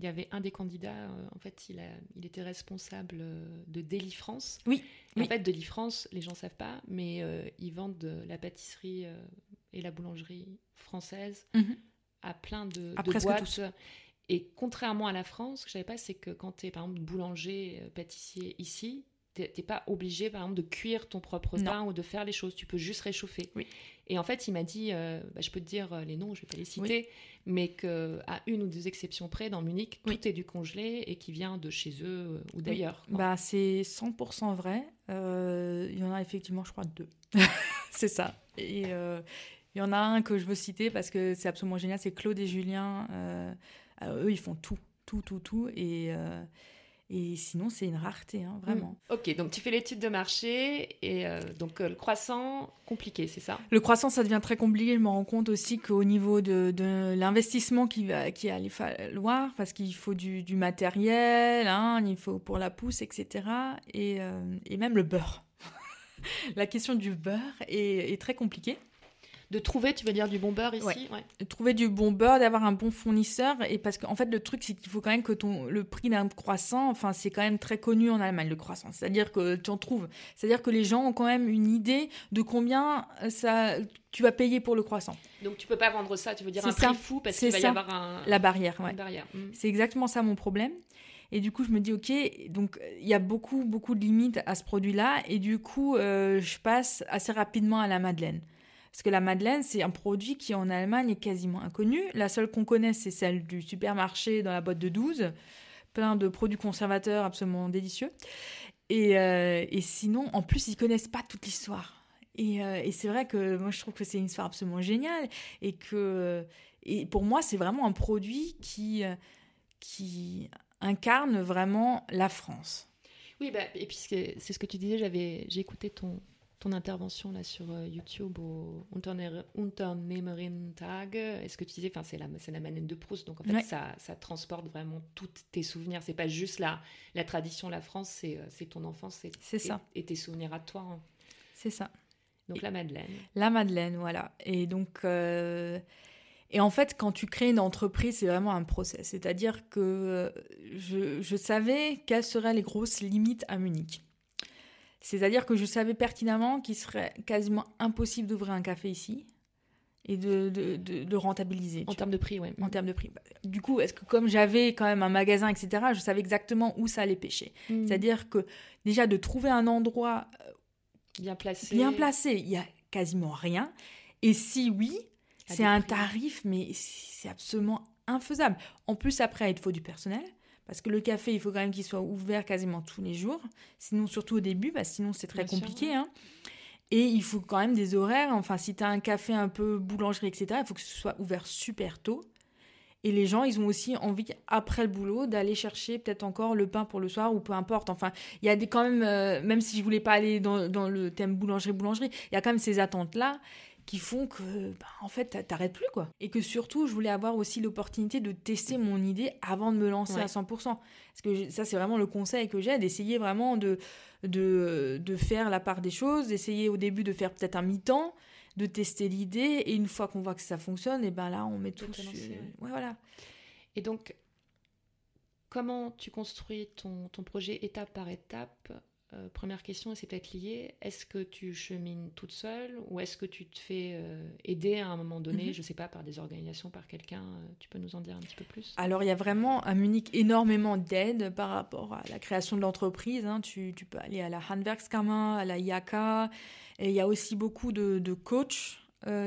il y avait un des candidats, euh, en fait, il, a, il était responsable euh, de Deli France. Oui. En fait, Deli France, les gens ne savent pas, mais euh, ils vendent la pâtisserie et la boulangerie française mhm. à plein de, à boîtes. Et contrairement à la France, ce que je savais pas, c'est que quand tu es par exemple boulanger, pâtissier ici, t'es pas obligé par exemple de cuire ton propre pain ou de faire les choses, tu peux juste réchauffer. Oui. Et en fait, il m'a dit, euh, bah, je peux te dire euh, les noms, je vais pas les citer, mais qu'à une ou deux exceptions près, dans Munich, tout est du congelé et qui vient de chez eux euh, ou d'ailleurs. Bah, c'est 100% vrai. il y en a effectivement, je crois, deux. c'est ça. Et il y en a un que je veux citer parce que c'est absolument génial, c'est Claude et Julien. eux, ils font tout, tout, tout, tout. Et et sinon, c'est une rareté, hein, vraiment. Mm. Ok, donc tu fais l'étude de marché et euh, donc euh, le croissant, compliqué, c'est ça? Le croissant, ça devient très compliqué. Je me rends compte aussi qu'au niveau de, de l'investissement qui va qui allait falloir, parce qu'il faut du, du matériel, hein, il faut pour la pousse, etc. Et, euh, et même le beurre. la question du beurre est, est très compliquée. De trouver, tu veux dire, du bon beurre ici ouais. Trouver du bon beurre, d'avoir un bon fournisseur. Et parce qu'en fait, le truc, c'est qu'il faut quand même que ton, le prix d'un croissant, enfin, c'est quand même très connu en Allemagne, le croissant. C'est-à-dire que tu en trouves. C'est-à-dire que les gens ont quand même une idée de combien ça, tu vas payer pour le croissant. Donc tu peux pas vendre ça, tu veux dire un prix fou parce qu'il va y avoir un... la barrière. Ouais. barrière. Hmm. C'est exactement ça mon problème. Et du coup, je me dis, ok, donc il y a beaucoup, beaucoup de limites à ce produit-là. Et du coup, euh, je passe assez rapidement à la Madeleine. Parce que la madeleine, c'est un produit qui en Allemagne est quasiment inconnu. La seule qu'on connaît, c'est celle du supermarché dans la boîte de 12. Plein de produits conservateurs absolument délicieux. Et, euh, et sinon, en plus, ils connaissent pas toute l'histoire. Et, euh, et c'est vrai que moi, je trouve que c'est une histoire absolument géniale. Et que et pour moi, c'est vraiment un produit qui, qui incarne vraiment la France. Oui, bah, et puis c'est ce que tu disais, j'ai écouté ton, ton intervention là sur euh, YouTube au Unternehmerin Tag, est-ce que tu disais, enfin c'est la, c'est la manette de Proust, donc en fait ça, ça, transporte vraiment tous tes souvenirs. C'est pas juste la, la tradition, la France, c'est, euh, c'est ton enfance, c'est, c'est ça. Et, tes souvenirs à toi. Hein. C'est ça. Donc la Madeleine. La Madeleine, voilà. Et donc, euh, et en fait, quand tu crées une entreprise, c'est vraiment un process. C'est-à-dire que je, je savais quelles seraient les grosses limites à Munich. C'est-à-dire que je savais pertinemment qu'il serait quasiment impossible d'ouvrir un café ici. et de, de, de, rentabiliser. En termes de prix, oui. En termes de prix. Du coup, est-ce que comme j'avais quand même un magasin, etc., je savais exactement où ça allait pêcher. Hmm. C'est-à-dire que déjà de trouver un endroit euh, bien placé, bien placé, il y a quasiment rien. Et si oui, c'est un tarif, mais c'est absolument infaisable. En plus, après, il faut du personnel. Parce que le café, il faut quand même qu'il soit ouvert quasiment tous les jours. Sinon, surtout au début, bah, sinon c'est très compliqué. Hein. Et il faut quand même des horaires. Enfin, si tu as un café un peu boulangerie, etc., il faut que ce soit ouvert super tôt. Et les gens, ils ont aussi envie, après le boulot, d'aller chercher peut-être encore le pain pour le soir ou peu importe. Enfin, il y a des, quand même, euh, même si je voulais pas aller dans, dans le thème boulangerie-boulangerie, il y a quand même ces attentes-là qui font que, bah, en fait, t'arrêtes plus, quoi. Et que surtout, je voulais avoir aussi l'opportunité de tester mon idée avant de me lancer à 100%. Parce que ça, c'est vraiment le conseil que j'ai, d'essayer vraiment de, de, de faire la part des choses, d'essayer au début de faire peut-être un mi-temps, de tester l'idée, et une fois qu'on voit que ça fonctionne, et ben là, on met tout sur... ouais, voilà. Et donc, comment tu construis ton, ton projet étape par étape euh, première question, et c'est peut-être lié, est-ce que tu chemines toute seule ou est-ce que tu te fais euh, aider à un moment donné, mhm. je ne sais pas, par des organisations, par quelqu'un euh, Tu peux nous en dire un petit peu plus? Alors, il y a vraiment à Munich énormément d'aide par rapport à la création de l'entreprise. Hein. Tu, tu, peux aller à la Handwerkskammer, à la IAKA, et il y a aussi beaucoup de, de coachs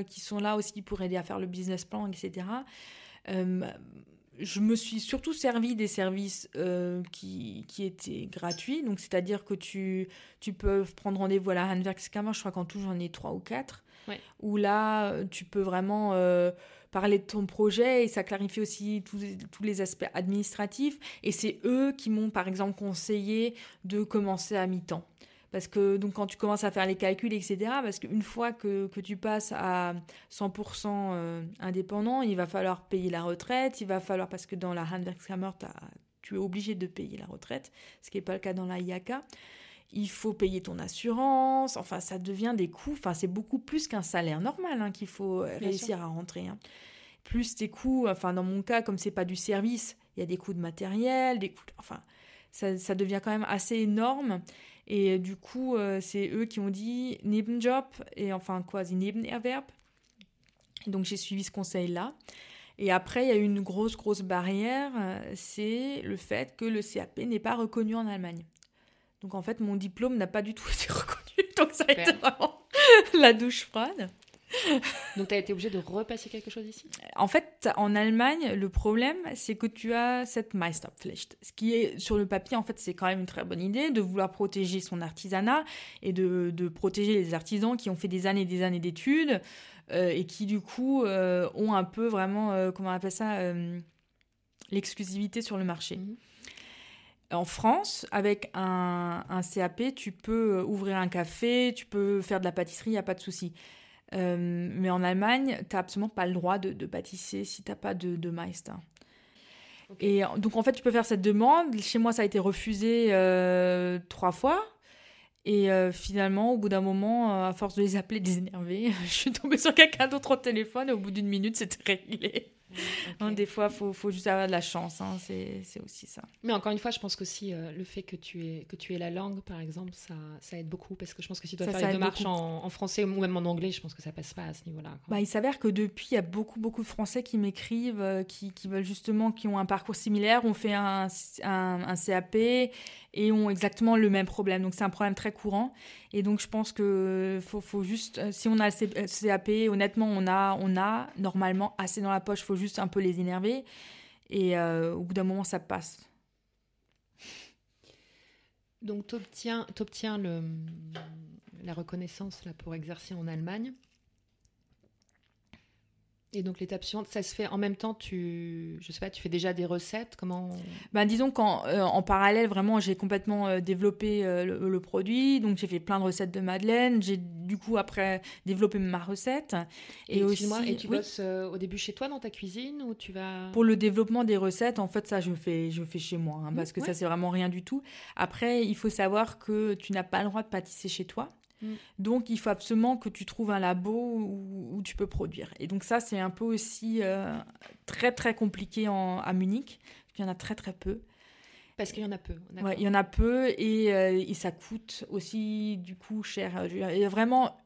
qui sont là aussi pour aider à faire le business plan, etc je me suis surtout servi des services euh, qui, qui, étaient gratuits. Donc, c'est-à-dire que tu, tu peux prendre rendez-vous à la Handwerkskammer, je crois qu'en tout, j'en ai trois ou quatre. Où là, tu peux vraiment euh, parler de ton projet et ça clarifie aussi tous, tous les aspects administratifs. Et c'est eux qui m'ont, par exemple, conseillé de commencer à mi-temps. Parce que donc quand tu commences à faire les calculs, etc., parce qu'une fois que, que, tu passes à 100% euh, indépendant, il va falloir payer la retraite, il va falloir, parce que dans la Handwerkskammer, tu es obligé de payer la retraite, ce qui n'est pas le cas dans la IAK. Il faut payer ton assurance, enfin ça devient des coûts, enfin c'est beaucoup plus qu'un salaire normal hein, qu'il faut réussir à rentrer. Hein. Plus tes coûts, enfin dans mon cas, comme c'est pas du service, il y a des coûts de matériel, des coûts, enfin ça, ça devient quand même assez énorme. Et euh, du coup, euh, c'est eux qui ont dit Nebenjob, et enfin quasi Nebenerwerb. Donc j'ai suivi ce conseil-là. Et après, il y a une grosse, grosse barrière, euh, c'est le fait que le CAP n'est pas reconnu en Allemagne. Donc en fait, mon diplôme n'a pas du tout été reconnu. Donc ça a été vraiment la douche froide. Donc, tu as été obligé de repasser quelque chose ici? En fait, en Allemagne, le problème, c'est que tu as cette Meisterpflicht. Ce qui est, sur le papier, en fait, c'est quand même une très bonne idée de vouloir protéger son artisanat et de, de protéger les artisans qui ont fait des années et des années d'études euh, et qui, du coup, euh, ont un peu vraiment, euh, comment on appelle ça, l'exclusivité sur le marché. Mhm. En France, avec un, un, CAP, tu peux ouvrir un café, tu peux faire de la pâtisserie, il n'y a pas de souci. Euh, mais en Allemagne, tu n'as absolument pas le droit de, pâtisser si tu n'as pas de, de Meister. Et donc, en fait, tu peux faire cette demande. Chez moi, ça a été refusé euh, trois fois. Et euh, finalement, au bout d'un moment, à force de les appeler, de les énerver, je suis tombée sur quelqu'un d'autre au téléphone et au bout d'une minute, c'était réglé. Hein, des fois, il faut, faut, juste avoir de la chance. Hein, c'est aussi ça. Mais encore une fois, je pense qu'aussi euh, le fait que tu, aies, que tu aies la langue, par exemple, ça, ça aide beaucoup. Parce que je pense que si tu dois faire les démarches en, en, français ou même en anglais, je pense que ça passe pas à ce niveau-là. Bah, il s'avère que depuis, il y a beaucoup, beaucoup de Français qui m'écrivent, euh, qui, qui, veulent justement, qui ont un parcours similaire, ont fait un, un, un CAP et ont exactement le même problème. Donc c'est un problème très courant. Et donc je pense que faut, juste, euh, si on a le CAP, honnêtement, on a, on a normalement assez dans la poche. Il faut juste un peu les énerver. Et euh, au bout d'un moment, ça passe. Donc tu obtiens, obtiens le, la reconnaissance là, pour exercer en Allemagne. Et donc l'étape suivante, ça se fait en même temps, tu, je sais pas, tu fais déjà des recettes, comment Ben disons qu'en euh, en parallèle, vraiment, j'ai complètement euh, développé euh, le, produit, donc j'ai fait plein de recettes de madeleine. J'ai du coup après développé ma recette. Et, aussi, et tu bosses au début chez toi dans ta cuisine ou tu vas Pour le développement des recettes, en fait, ça je fais, je fais chez moi, hein, mmh, parce que ça c'est vraiment rien du tout. Après, il faut savoir que tu n'as pas le droit de pâtisser chez toi. Mm. Donc, il faut absolument que tu trouves un labo où, tu peux produire. Et donc, ça, c'est un peu aussi euh, très, très compliqué en, à Munich. Il y en a très, très peu. Parce qu'il y en a peu. Ouais, il y en a peu et, euh, et, ça coûte aussi, du coup, cher. Il y a vraiment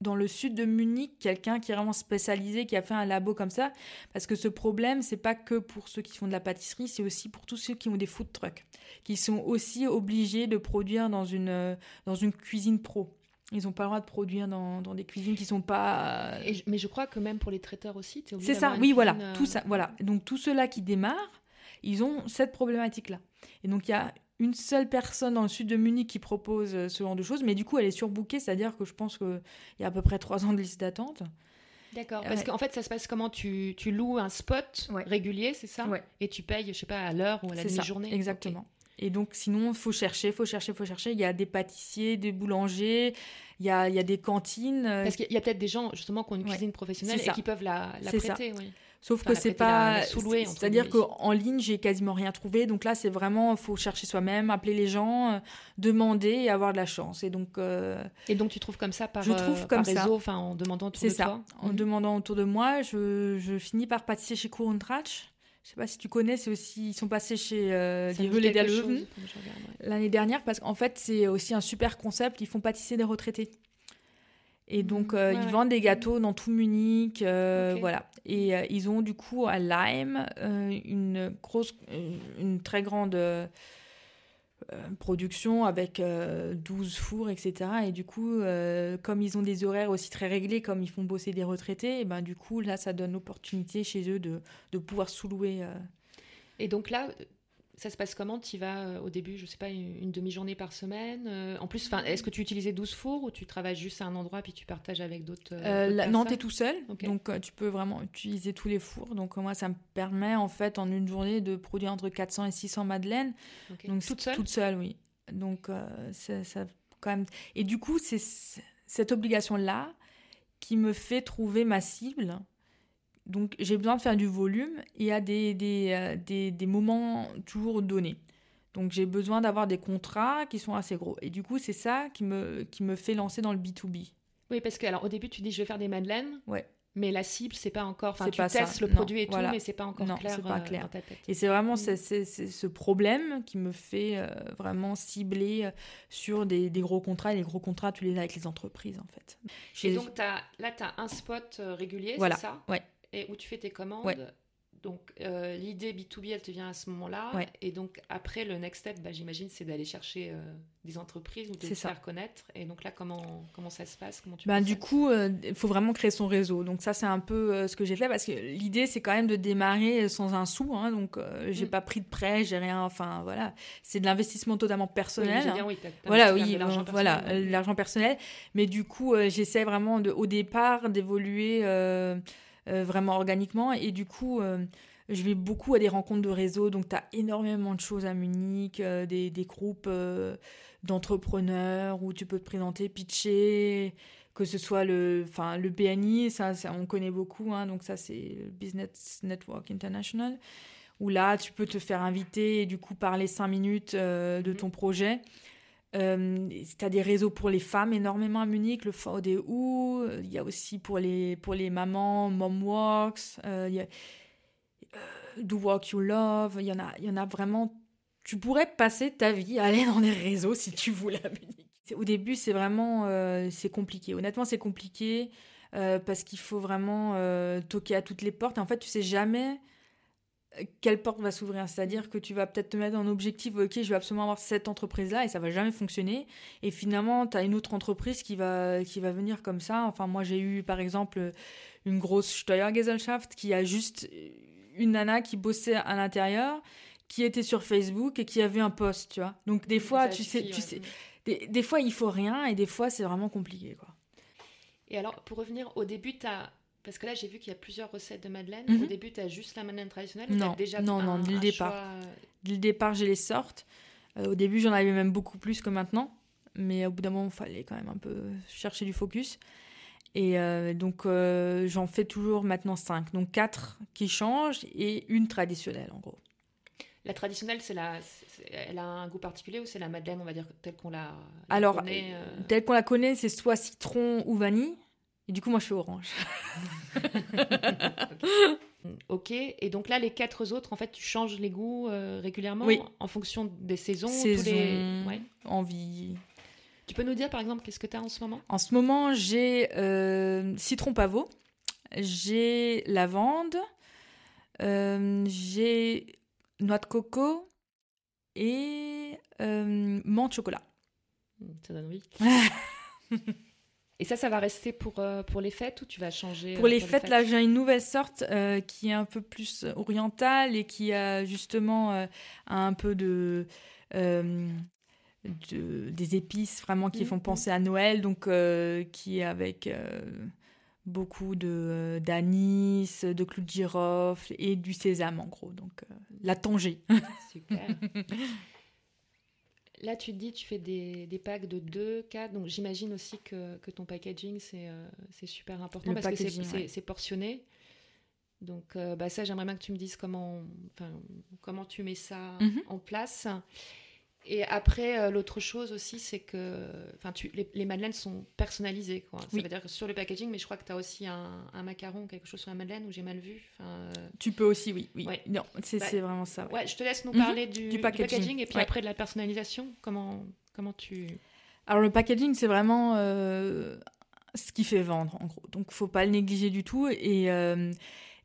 dans le sud de Munich quelqu'un qui est vraiment spécialisé, qui a fait un labo comme ça. Parce que ce problème, c'est pas que pour ceux qui font de la pâtisserie, c'est aussi pour tous ceux qui ont des food trucks, qui sont aussi obligés de produire dans une, euh, dans une cuisine pro. Ils n'ont pas le droit de produire dans, dans, des cuisines qui sont pas. Euh, mais je crois que même pour les traiteurs aussi, C'est ça, oui, voilà. Tout ça, voilà. Donc tous ceux-là qui démarrent, ils ont cette problématique-là. Et donc il y a une seule personne dans le sud de Munich qui propose euh, ce genre de choses, mais du coup, elle est surbookée, c'est-à-dire que je pense qu'il y a à peu près trois ans de liste d'attente. D'accord, parce qu'en fait, ça se passe comment? Tu, tu, loues un spot régulier, c'est ça? Ouais. Et tu payes, je sais pas, à l'heure ou à la demi-journée? Exactement. Et donc, sinon, il faut chercher, faut chercher, faut chercher. Il y a des pâtissiers, des boulangers, il y a, il y a des cantines. Euh, parce qu'il y a peut-être des gens, justement, qui ont une cuisine professionnelle et qui peuvent la, la prêter. Oui. Sauf que c'est pas. C'est-à-dire qu'en ligne, j'ai quasiment rien trouvé. Donc là, c'est vraiment, il faut chercher soi-même, appeler les gens, euh, demander et avoir de la chance. Et donc. Euh, et donc, tu trouves comme ça par, je trouve comme réseau, enfin, en demandant autour de ça. toi En mhm. demandant autour de moi, je, je finis par pâtisser chez Courontrach. Je sais pas si tu connais, c'est aussi ils sont passés chez euh, des Relais l'année dernière parce qu'en fait c'est aussi un super concept. Ils font pâtisser des retraités. Et donc, euh, ils vendent des gâteaux dans tout Munich, euh, voilà. Et euh, ils ont du coup à Lime une grosse, une très grande production avec 12 fours, etc. Et du coup, comme ils ont des horaires aussi très réglés, comme ils font bosser des retraités, et ben du coup, là, ça donne l'opportunité chez eux de, de pouvoir sous-louer. Et donc là, ça se passe comment Tu vas euh, au début, je sais pas, une, demi-journée par semaine euh, En plus, est-ce que tu utilisais 12 fours ou tu travailles juste à un endroit puis tu partages avec d'autres euh, Non, tu es tout seul. Donc, tu peux vraiment utiliser tous les fours. Donc, moi, ça me permet, en fait, en une journée, de produire entre 400 et 600 madeleines. Donc, toute seule Toute seule, oui. Donc, ça, ça, quand même... Et du coup, c'est cette obligation-là qui me fait trouver ma cible donc j'ai besoin de faire du volume et à des, des, euh, des, des moments toujours donnés. Donc j'ai besoin d'avoir des contrats qui sont assez gros. Et du coup, c'est ça qui me, qui me fait lancer dans le B2B. Oui, parce que alors au début, tu dis je vais faire des madeleines. Ouais. Mais la cible, c'est pas encore. Enfin, tu testes le produit et tout, mais c'est pas encore clair, pas clair. dans ta tête. Et c'est vraiment mm. ce problème qui me fait euh, vraiment cibler euh, sur des, des, gros contrats. Et les gros contrats, tu les as avec les entreprises, en fait. Et donc, as, là, tu as un spot régulier, voilà. c'est ça? Ouais et où tu fais tes commandes. Donc, euh, l'idée B2B, elle te vient à ce moment-là. Et donc, après, le next step, bah, j'imagine, c'est d'aller chercher euh, des entreprises ou de les faire connaître. Et donc là, comment, comment ça se passe? Comment tu ben, Du coup, euh, il faut vraiment créer son réseau. Donc, ça, c'est un peu ce que j'ai fait parce que l'idée, c'est quand même de démarrer sans un sou. Hein, donc, j'ai mm. pas pris de prêt, j'ai rien. Enfin, voilà. C'est de l'investissement totalement personnel. Oui, oui, voilà, oui, voilà, l'argent personnel. Mais du coup, j'essaie vraiment de, au départ d'évoluer vraiment organiquement. Et du coup, euh, je vais beaucoup à des rencontres de réseau. Donc, tu as énormément de choses à Munich, euh, des, des, groupes d'entrepreneurs où tu peux te présenter, pitcher que ce soit le, enfin, le BNI, ça, on connaît beaucoup, hein, donc ça c'est Business Network International, où là tu peux te faire inviter et du coup parler cinq minutes de mhm. ton projet. Euh, tu as des réseaux pour les femmes énormément à Munich, le VDU. Il y a aussi pour les, pour les mamans, Momworks. Euh, il y a, euh, Do Walk You Love. Il y, en a, y en a vraiment. Tu pourrais passer ta vie à aller dans les réseaux si tu voulais à Munich. Au début, c'est vraiment euh, c'est compliqué. Honnêtement, c'est compliqué parce qu'il faut vraiment toquer à toutes les portes. en fait, tu sais jamais quelle porte va s'ouvrir C'est-à-dire que tu vas peut-être te mettre en objectif, ok, je vais absolument avoir cette entreprise-là et ça va jamais fonctionner. Et finalement, tu as une autre entreprise qui va, qui va venir comme ça. Enfin, moi, j'ai eu par exemple une grosse Steuergesellschaft qui a juste une nana qui bossait à l'intérieur, qui était sur Facebook et qui avait un poste, tu vois. Donc des fois, tu sais, tu sais, des, des, fois il faut rien et des fois c'est vraiment compliqué, quoi. Et alors, pour revenir au début, tu as parce que là, j'ai vu qu'il y a plusieurs recettes de madeleine. Au mhm. début, tu as juste la madeleine traditionnelle Non, déjà non, non, dès le départ. Euh, dès le départ, j'ai les sortes. Euh, au début, j'en avais même beaucoup plus que maintenant. Mais au bout d'un moment, il fallait quand même un peu chercher du focus. Et euh, donc, j'en fais toujours maintenant cinq. Donc, quatre qui changent et une traditionnelle, en gros. La traditionnelle, c'est la, elle a un goût particulier ou c'est la madeleine, on va dire, telle qu'on la, Alors, connaît telle qu'on la connaît, c'est soit citron ou vanille. Et du coup, moi, je fais orange. ok. Et donc là, les quatre autres, en fait, tu changes les goûts euh, régulièrement oui. en fonction des saisons Saison, envie. Tu peux nous dire par exemple qu'est-ce que tu as en ce moment? En ce moment, j'ai euh, citron pavot, j'ai lavande, euh, j'ai noix de coco et menthe chocolat. Ça donne envie. et ça, ça va rester pour, pour les fêtes ou tu vas changer Pour les, fêtes, là, j'ai une nouvelle sorte qui est un peu plus orientale et qui a justement un peu de des épices vraiment qui font mhm. penser à Noël, donc euh, qui est avec euh, beaucoup de euh, d'anis, de clous de girofle et du sésame en gros, donc la tangée. Super. Là, tu te dis, tu fais des, des packs de 2, 4, donc j'imagine aussi que, que, ton packaging, c'est c'est super important parce que c'est portionné. Donc, bah, ça, j'aimerais bien que tu me dises comment, comment tu mets ça mhm. en place. Et après, euh, l'autre chose aussi, c'est que les, les, madeleines sont personnalisées. Quoi. Ça veut dire que sur le packaging, mais je crois que tu as aussi un, un, macaron, quelque chose sur la madeleine où j'ai mal vu. Euh, tu peux aussi, oui. oui. Non, c'est bah, vraiment ça. Ouais. je te laisse nous mhm. parler du, packaging. et puis après de la personnalisation. Comment, comment tu. Alors, le packaging, c'est vraiment euh, ce qui fait vendre, en gros. Donc, faut pas le négliger du tout. Et.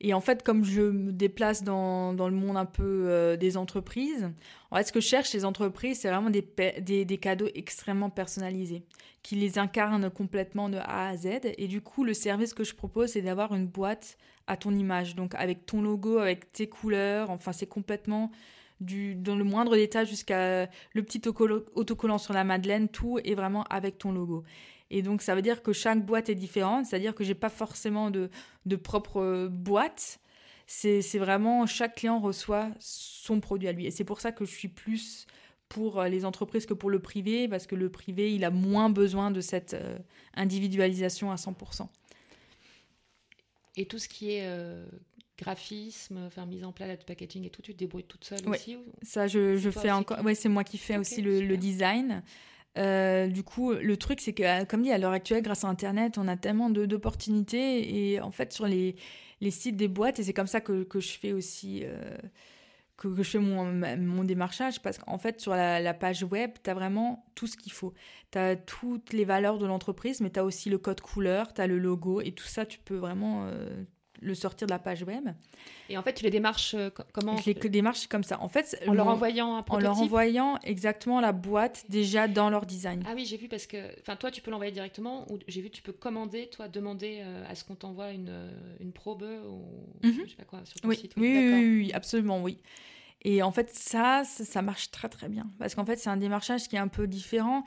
Et en fait, comme je me déplace dans, dans le monde un peu euh, des entreprises, en fait, ce que je cherche les entreprises, c'est vraiment des, des, des, cadeaux extrêmement personnalisés, qui les incarnent complètement de A à Z. Et du coup, le service que je propose, c'est d'avoir une boîte à ton image, donc avec ton logo, avec tes couleurs. Enfin, c'est complètement du, dans le moindre détail jusqu'à le petit autocollant sur la madeleine, tout est vraiment avec ton logo. Et donc, ça veut dire que chaque boîte est différente, c'est-à-dire que j'ai pas forcément de, de propre euh, boîte. C'est vraiment chaque client reçoit son produit à lui. Et c'est pour ça que je suis plus pour euh, les entreprises que pour le privé, parce que le privé, il a moins besoin de cette euh, individualisation à 100%. Et tout ce qui est graphisme, enfin mise en place packaging et tout, tu te débrouilles toute seule aussi Ça, je, je fais encore. Ouais, c'est moi qui fais aussi le, le, design. Euh, du coup, le truc, c'est que, euh, comme dit, à l'heure actuelle, grâce à Internet, on a tellement d'opportunités. Et en fait, sur les, sites des boîtes, et c'est comme ça que, je fais aussi, euh, que, je fais mon, mon démarchage, parce qu'en fait, sur la, la page web, tu as vraiment tout ce qu'il faut. Tu as toutes les valeurs de l'entreprise, mais tu as aussi le code couleur, tu as le logo, et tout ça, tu peux vraiment le sortir de la page web. Et en fait, tu les démarches euh, comment Je les démarche comme ça. En fait, en leur envoyant un prototype. En leur envoyant exactement la boîte déjà dans leur design. Ah oui, j'ai vu parce que, enfin, toi, tu peux l'envoyer directement ou j'ai vu, tu peux commander, toi, demander euh, à ce qu'on t'envoie une, euh, une probe ou mhm. je sais pas quoi sur ton oui. site. Oui, oui, oui, absolument, oui. Et en fait, ça, ça, marche très très bien parce qu'en fait, c'est un démarchage qui est un peu différent.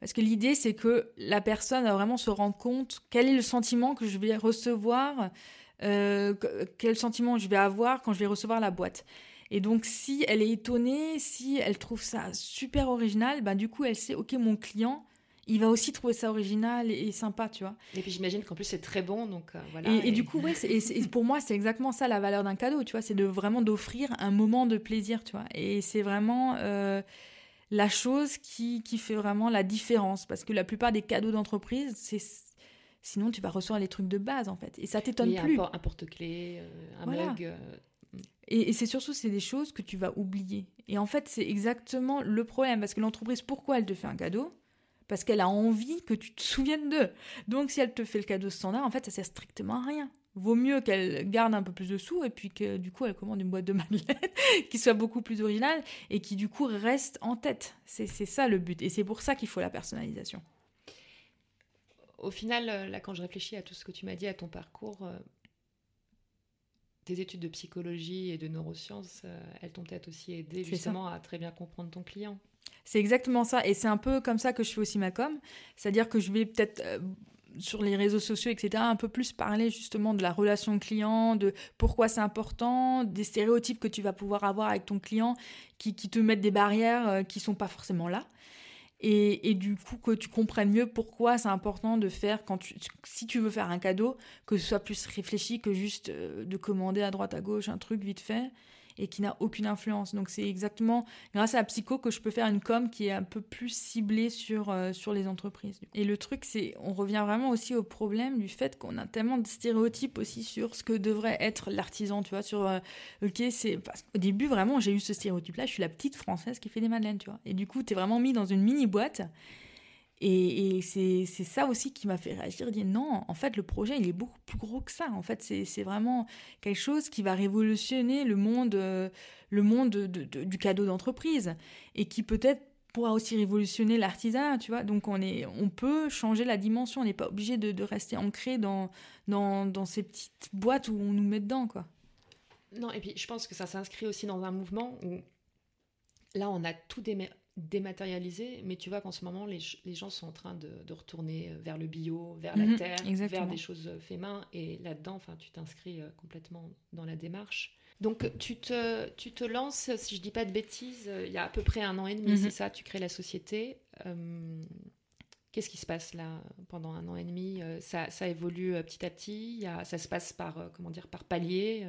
Parce que l'idée, c'est que la personne va vraiment se rendre compte quel est le sentiment que je vais recevoir euh, quel sentiment je vais avoir quand je vais recevoir la boîte. Et donc, si elle est étonnée, si elle trouve ça super original, ben, du coup, elle sait, OK, mon client, il va aussi trouver ça original et, sympa, tu vois. Et puis j'imagine qu'en plus c'est très bon, donc euh, voilà. Et, du coup, ouais, pour moi c'est exactement ça la valeur d'un cadeau, tu vois, c'est de vraiment d'offrir un moment de plaisir, tu vois. Et c'est vraiment euh, la chose qui, qui fait vraiment la différence, parce que la plupart des cadeaux d'entreprise, c'est Sinon, tu vas recevoir les trucs de base, en fait. Et ça t'étonne plus. Un, porte-clés, euh, un mug. Euh, et, c'est surtout, c'est des choses que tu vas oublier. Et en fait, c'est exactement le problème. Parce que l'entreprise, pourquoi elle te fait un cadeau? Parce qu'elle a envie que tu te souviennes d'eux. Donc, si elle te fait le cadeau standard, en fait, ça sert strictement à rien. Vaut mieux qu'elle garde un peu plus de sous et puis que du coup elle commande une boîte de madeleine qui soit beaucoup plus originale et qui du coup reste en tête. C'est ça le but et c'est pour ça qu'il faut la personnalisation au final, euh, là, quand je réfléchis à tout ce que tu m'as dit, à ton parcours, euh, tes études de psychologie et de neurosciences, euh, elles t'ont peut-être aussi aidé justement à très bien comprendre ton client. C'est exactement ça. Et c'est un peu comme ça que je fais aussi ma com. C'est-à-dire que je vais peut-être sur les réseaux sociaux, etc., un peu plus parler justement de la relation client, de pourquoi c'est important, des stéréotypes que tu vas pouvoir avoir avec ton client qui, qui te mettent des barrières qui sont pas forcément là et, du coup que tu comprennes mieux pourquoi c'est important de faire quand tu, si tu veux faire un cadeau que ce soit plus réfléchi que juste euh, de commander à droite à gauche un truc vite fait et qui n'a aucune influence. Donc c'est exactement grâce à la psycho que je peux faire une com qui est un peu plus ciblée sur, euh, sur les entreprises. Et le truc, c'est, on revient vraiment aussi au problème du fait qu'on a tellement de stéréotypes aussi sur ce que devrait être l'artisan, tu vois, sur, euh, ok, c'est, au début, vraiment, j'ai eu ce stéréotype-là, je suis la petite française qui fait des madeleines, tu vois. Et du coup, t'es vraiment mis dans une mini boîte. Et, c'est ça aussi qui m'a fait réagir, dire non, en fait, le projet, il est beaucoup plus gros que ça. En fait, c'est vraiment quelque chose qui va révolutionner le monde, euh, le monde du cadeau d'entreprise et qui peut-être pourra aussi révolutionner l'artisanat, tu vois. Donc on, est, on peut changer la dimension, on n'est pas obligé de, rester ancré dans, dans, dans, ces petites boîtes où on nous met dedans, quoi. Non, et puis je pense que ça s'inscrit aussi dans un mouvement où là on a tout dématérialisé, mais tu vois qu'en ce moment les, les, gens sont en train de, de, retourner vers le bio, vers la mhm, terre, vers des choses fait main, et là-dedans, enfin, tu t'inscris euh, complètement dans la démarche. Donc tu te, tu te lances, si je dis pas de bêtises, euh, il y a à peu près un an et demi, mhm. c'est ça, tu crées la société. Euh, qu'est-ce qui se passe là pendant un an et demi? Ça, ça, évolue petit à petit, y a, ça se passe par, comment dire, par palier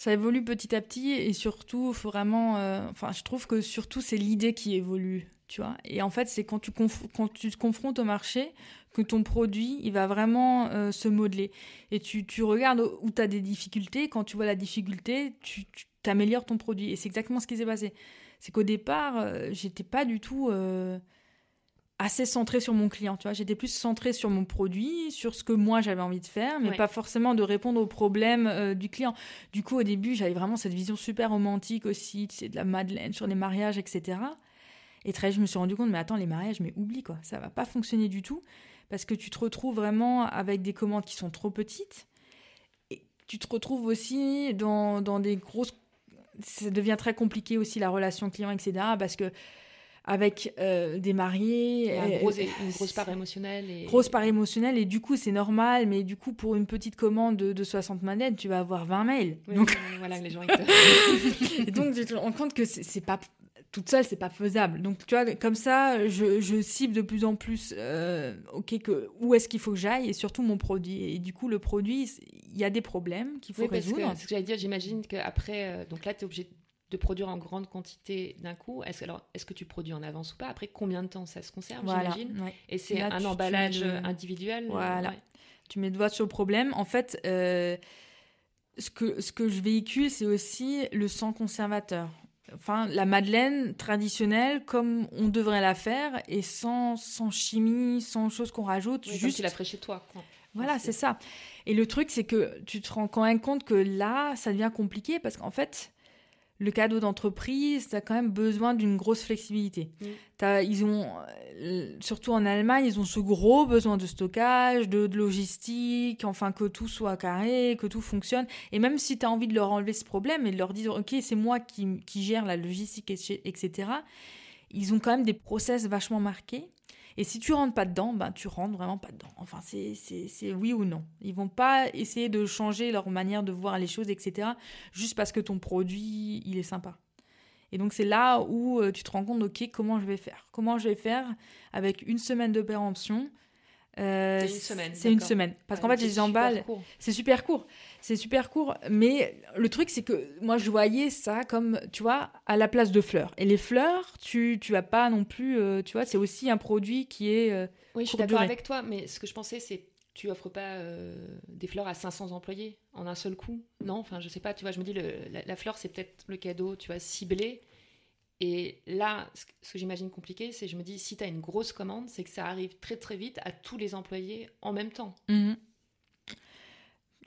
ça évolue petit à petit et surtout, faut vraiment. Euh, enfin, je trouve que surtout, c'est l'idée qui évolue, tu vois. Et en fait, c'est quand tu, te confrontes au marché que ton produit, il va vraiment euh, se modeler. Et tu, tu regardes où tu as des difficultés. Quand tu vois la difficulté, tu, t'améliores ton produit. Et c'est exactement ce qui s'est passé. C'est qu'au départ, euh, j'étais pas du tout assez centré sur mon client, tu vois. J'étais plus centré sur mon produit, sur ce que moi j'avais envie de faire, mais pas forcément de répondre aux problèmes euh, du client. Du coup, au début, j'avais vraiment cette vision super romantique aussi, tu sais, de la Madeleine sur les mariages, etc. Et très, je me suis rendu compte, mais attends, les mariages, mais oublie quoi, ça va pas fonctionner du tout, parce que tu te retrouves vraiment avec des commandes qui sont trop petites, et tu te retrouves aussi dans, dans des grosses... Ça devient très compliqué aussi la relation client, etc. Parce que avec euh, des mariés. une grosse part émotionnelle. Et... Grosse part émotionnelle, et du coup, c'est normal, mais du coup, pour une petite commande de, de 60 manettes, tu vas avoir 20 mails. donc, voilà, les gens, ils et donc, tu te rends compte que c'est pas. Toute seule, c'est pas faisable. Donc, tu vois, comme ça, je, je cible de plus en plus, euh, ok, que, où est-ce qu'il faut que j'aille et surtout mon produit. Et du coup, le produit, il y a des problèmes qu'il faut résoudre. ce que j'allais dire, j'imagine qu'après, euh, donc là, tu es obligé de produire en grande quantité d'un coup. Est-ce alors est-ce que tu produis en avance ou pas? Après combien de temps ça se conserve j'imagine? Et c'est un emballage individuel. Voilà. Tu mets le doigt sur le problème. En fait, euh, ce que ce que je véhicule, c'est aussi le sang conservateur. Enfin, la madeleine traditionnelle, comme on devrait la faire, et sans, sans chimie, sans choses qu'on rajoute. juste... tu la ferais chez toi. Voilà, c'est ça. Et le truc, c'est que tu te rends quand même compte que là, ça devient compliqué parce qu'en fait, le cadeau d'entreprise, tu as quand même besoin d'une grosse flexibilité. Mm. ils ont, euh, surtout en Allemagne, ils ont ce gros besoin de stockage, de, logistique, enfin que tout soit carré, que tout fonctionne. Et même si tu as envie de leur enlever ce problème et de leur dire, OK, c'est moi qui, qui gère la logistique, etc., ils ont quand même des process vachement marqués. Et si tu rentres pas dedans, ben tu rentres vraiment pas dedans. Enfin, c'est oui ou non. Ils vont pas essayer de changer leur manière de voir les choses, etc. Juste parce que ton produit, il est sympa. Et donc c'est là où euh, tu te rends compte, ok, comment je vais faire? Comment je vais faire avec une semaine de péremption? Euh, c'est une semaine. C'est une semaine. Parce qu'en fait, les emballe. C'est super court. C'est super court. Mais le truc, c'est que moi, je voyais ça comme, tu vois, à la place de fleurs. Et les fleurs, tu, tu vas pas non plus. Euh, tu vois, c'est aussi un produit qui est. Euh, oui, je suis d'accord avec toi. Mais ce que je pensais, c'est tu offres pas des fleurs à 500 employés en un seul coup? Non, enfin, je sais pas. Tu vois, je me dis, le, la, fleur, c'est peut-être le cadeau, tu vois, ciblé. Et là, ce que j'imagine compliqué, c'est je me dis, si tu as une grosse commande, c'est que ça arrive très très vite à tous les employés en même temps. Mhm.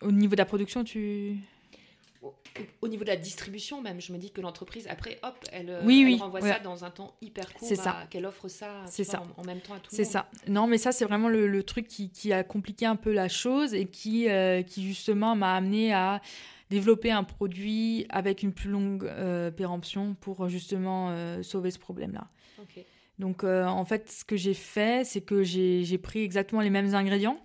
Au niveau de la production, tu... Au, niveau de la distribution même, je me dis que l'entreprise, après, hop, elle, oui, renvoie ça dans un temps hyper court, qu'elle offre ça, ça. En, même temps à tout le monde. C'est ça. Non, mais ça, c'est vraiment le, truc qui, a compliqué un peu la chose et qui, euh, qui justement m'a amené à développer un produit avec une plus longue euh, péremption pour justement euh, sauver ce problème-là. Donc euh, en fait, ce que j'ai fait, c'est que j'ai pris exactement les mêmes ingrédients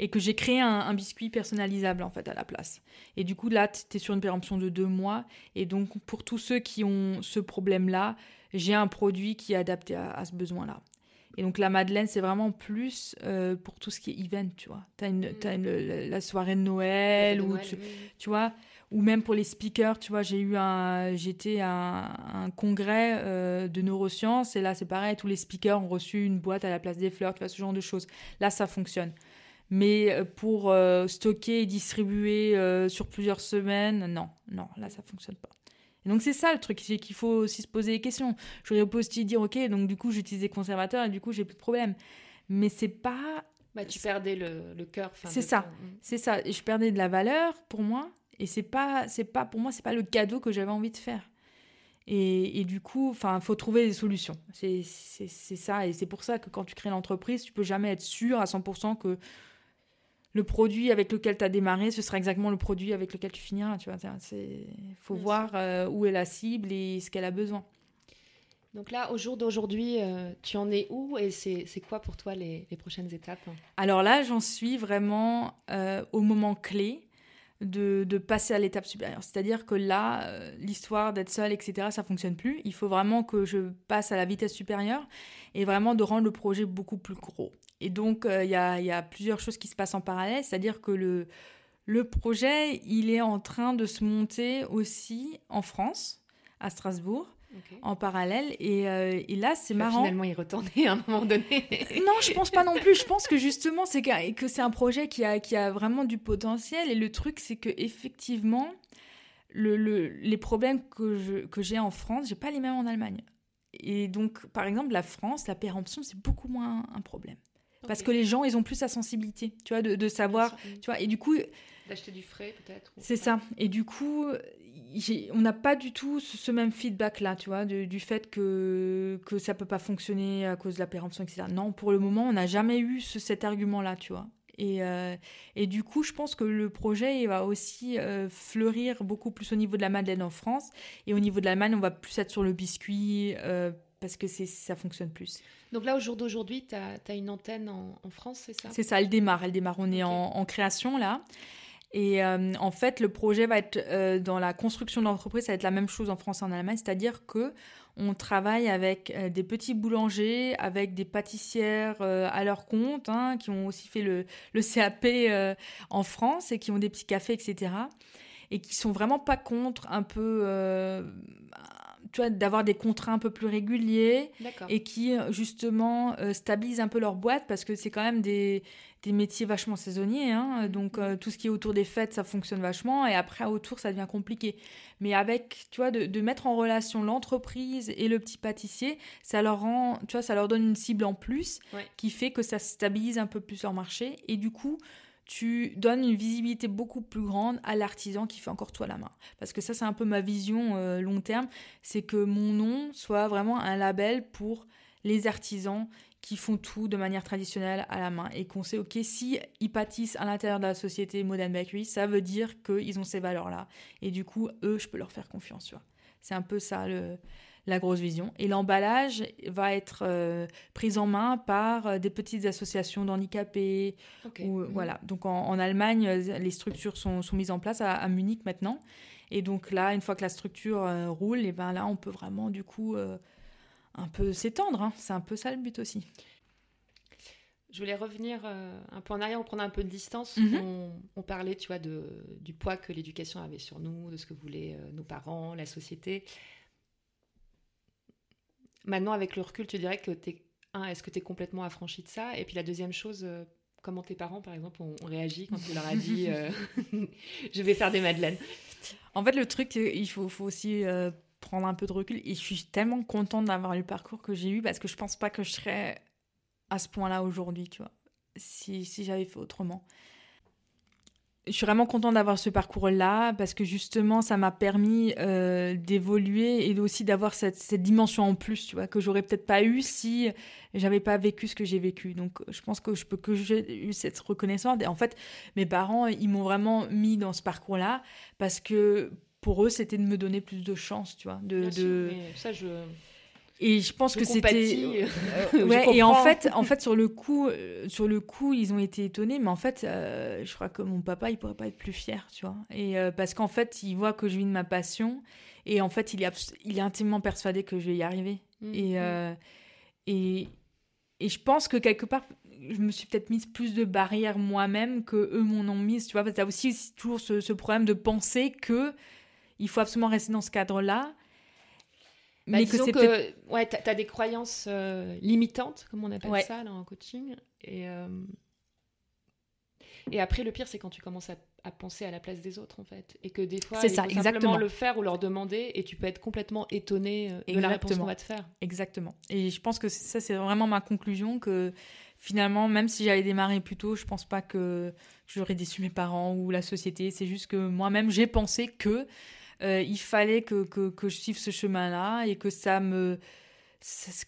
et que j'ai créé un, biscuit personnalisable en fait à la place. Et du coup là, tu es sur une péremption de deux mois. Et donc pour tous ceux qui ont ce problème-là, j'ai un produit qui est adapté à, ce besoin-là. Et donc la Madeleine, c'est vraiment plus pour tout ce qui est event, tu vois. Tu as, une, mm. la soirée de Noël, ou tu, vois, ou même pour les speakers, tu vois, j'ai eu un, j'étais à un, congrès euh, de neurosciences et là c'est pareil, tous les speakers ont reçu une boîte à la place des fleurs, tu vois, ce genre de choses. Là, ça fonctionne. Mais euh, pour euh, stocker et distribuer sur plusieurs semaines, non, non, là ça fonctionne pas. donc c'est ça le truc, c'est qu'il faut aussi se poser des questions. J'aurais pu aussi dire, ok, donc du coup j'utilise des conservateurs et du coup j'ai plus de problème. Mais c'est pas... Bah, tu perdais le, le cœur. C'est ça, mm. c'est ça. Et je perdais de la valeur pour moi. Et c'est pas, c'est pas, pour moi, c'est pas le cadeau que j'avais envie de faire. Et, et, du coup, enfin, faut trouver des solutions. C'est ça. Et c'est pour ça que quand tu crées l'entreprise, tu peux jamais être sûr à 100% que le produit avec lequel tu as démarré, ce sera exactement le produit avec lequel tu finiras. Tu vois, il faut voir euh, où est la cible et ce qu'elle a besoin. Donc là, au jour d'aujourd'hui, euh, tu en es où et c'est quoi pour toi les, les prochaines étapes? Alors là, j'en suis vraiment euh, au moment clé de, de passer à l'étape supérieure. C'est-à-dire que là, l'histoire d'être seule, etc., ça fonctionne plus. Il faut vraiment que je passe à la vitesse supérieure et vraiment de rendre le projet beaucoup plus gros. Et donc, euh, il y, a, plusieurs choses qui se passent en parallèle, c'est-à-dire que le, le projet, il est en train de se monter aussi en France, à Strasbourg. en parallèle. Et, euh, là, c'est marrant. Finalement, y retourner à un moment donné. non, je pense pas non plus. Je pense que justement, c'est que, que c'est un projet qui a, qui a vraiment du potentiel. Et le truc, c'est que effectivement, le, les problèmes que, que j'ai en France, j'ai pas les mêmes en Allemagne. Et donc, par exemple, la France, la péremption, c'est beaucoup moins un problème. Parce que les gens, ils ont plus sa sensibilité, tu vois, de, savoir, tu vois, et du coup... D'acheter du frais, peut-être. C'est ça. Et du coup, on n'a pas du tout ce, même feedback-là, tu vois, du, fait que, que ça peut pas fonctionner à cause de la péremption, etc. Non, pour le moment, on n'a jamais eu cet argument-là, tu vois. Et, euh, et, du coup, je pense que le projet il va aussi euh, fleurir beaucoup plus au niveau de la Madeleine en France. Et au niveau de l'Allemagne, on va plus être sur le biscuit euh, parce que ça fonctionne plus. Donc là, au jour d'aujourd'hui, tu as, une antenne en, France, c'est ça? C'est ça, elle démarre. Elle démarre. On est en, création là. Et euh, en fait, le projet va être euh, dans la construction de l'entreprise, ça va être la même chose en France et en Allemagne, c'est-à-dire que on travaille avec euh, des petits boulangers, avec des pâtissières à leur compte, hein, qui ont aussi fait le, le CAP en France et qui ont des petits cafés, etc. Et qui sont vraiment pas contre un peu tu vois, d'avoir des contrats un peu plus réguliers et qui justement euh, stabilisent un peu leur boîte parce que c'est quand même des, des, métiers vachement saisonniers. Hein, donc euh, tout ce qui est autour des fêtes, ça fonctionne vachement et après autour, ça devient compliqué. Mais avec, tu vois, de, de mettre en relation l'entreprise et le petit pâtissier, ça leur rend, tu vois, ça leur donne une cible en plus qui fait que ça stabilise un peu plus leur marché et du coup, tu donnes une visibilité beaucoup plus grande à l'artisan qui fait encore tout à la main. Parce que ça, c'est un peu ma vision euh, long terme, c'est que mon nom soit vraiment un label pour les artisans qui font tout de manière traditionnelle à la main et qu'on sait, ok, si pâtissent à l'intérieur de la société Modern Bakery, ça veut dire qu'ils ont ces valeurs-là. Et du coup, eux, je peux leur faire confiance, C'est un peu ça le, la grosse vision. Et l'emballage va être euh, pris en main par euh, des petites associations d'handicapés. Ou, euh, mhm. Voilà. Donc en, Allemagne, les structures sont, sont mises en place à, Munich maintenant. Et donc là, une fois que la structure roule, et ben là, on peut vraiment du coup un peu s'étendre. Hein. C'est un peu ça le but aussi. Je voulais revenir un peu en arrière, prendre un peu de distance. Mhm. on, parlait, tu vois, de, du poids que l'éducation avait sur nous, de ce que voulaient nos parents, la société. Maintenant, avec le recul, tu dirais que t'es un, est-ce que tu es complètement affranchi de ça? Et puis la deuxième chose, euh, comment tes parents, par exemple, ont, réagi quand tu leur as dit euh, je vais faire des madeleines? En fait, le truc, il faut, aussi euh, prendre un peu de recul. Et je suis tellement contente d'avoir le parcours que j'ai eu parce que je pense pas que je serais à ce point-là aujourd'hui, tu vois, si j'avais fait autrement je suis vraiment contente d'avoir ce parcours-là parce que justement, ça m'a permis euh, d'évoluer et aussi d'avoir cette, cette, dimension en plus, tu vois, que j'aurais peut-être pas eu si j'avais pas vécu ce que j'ai vécu. Donc, je pense que je peux que j'ai eu cette reconnaissance. Et en fait, mes parents, ils m'ont vraiment mis dans ce parcours-là parce que pour eux, c'était de me donner plus de chance, tu vois. De, de... ça, je et je pense que c'était euh, ouais, et en fait en fait sur le coup euh, sur le coup ils ont été étonnés mais en fait euh, je crois que mon papa il pourrait pas être plus fier tu vois. Et parce qu'en fait il voit que je vis de ma passion et en fait il est il est intimement persuadé que je vais y arriver. Mmh, et, mmh. et et je pense que quelque part je me suis peut-être mise plus de barrières moi-même que eux m'en ont mise tu vois. Parce que as aussi toujours ce, ce problème de penser que il faut absolument rester dans ce cadre là bah, mais que c'est que ouais, tu as, des croyances euh, limitantes, comme on appelle ça là, en coaching. Et, euh, Et après, le pire, c'est quand tu commences à, penser à la place des autres, en fait. Et que des fois, il ça, faut exactement. simplement le faire ou leur demander, et tu peux être complètement étonné euh, de la réponse qu'on va te faire. Exactement. Et je pense que ça, c'est vraiment ma conclusion, que finalement, même si j'avais démarré plus tôt, je pense pas que j'aurais déçu mes parents ou la société. C'est juste que moi-même, j'ai pensé que euh, il fallait que, que, je suive ce chemin-là et que ça me...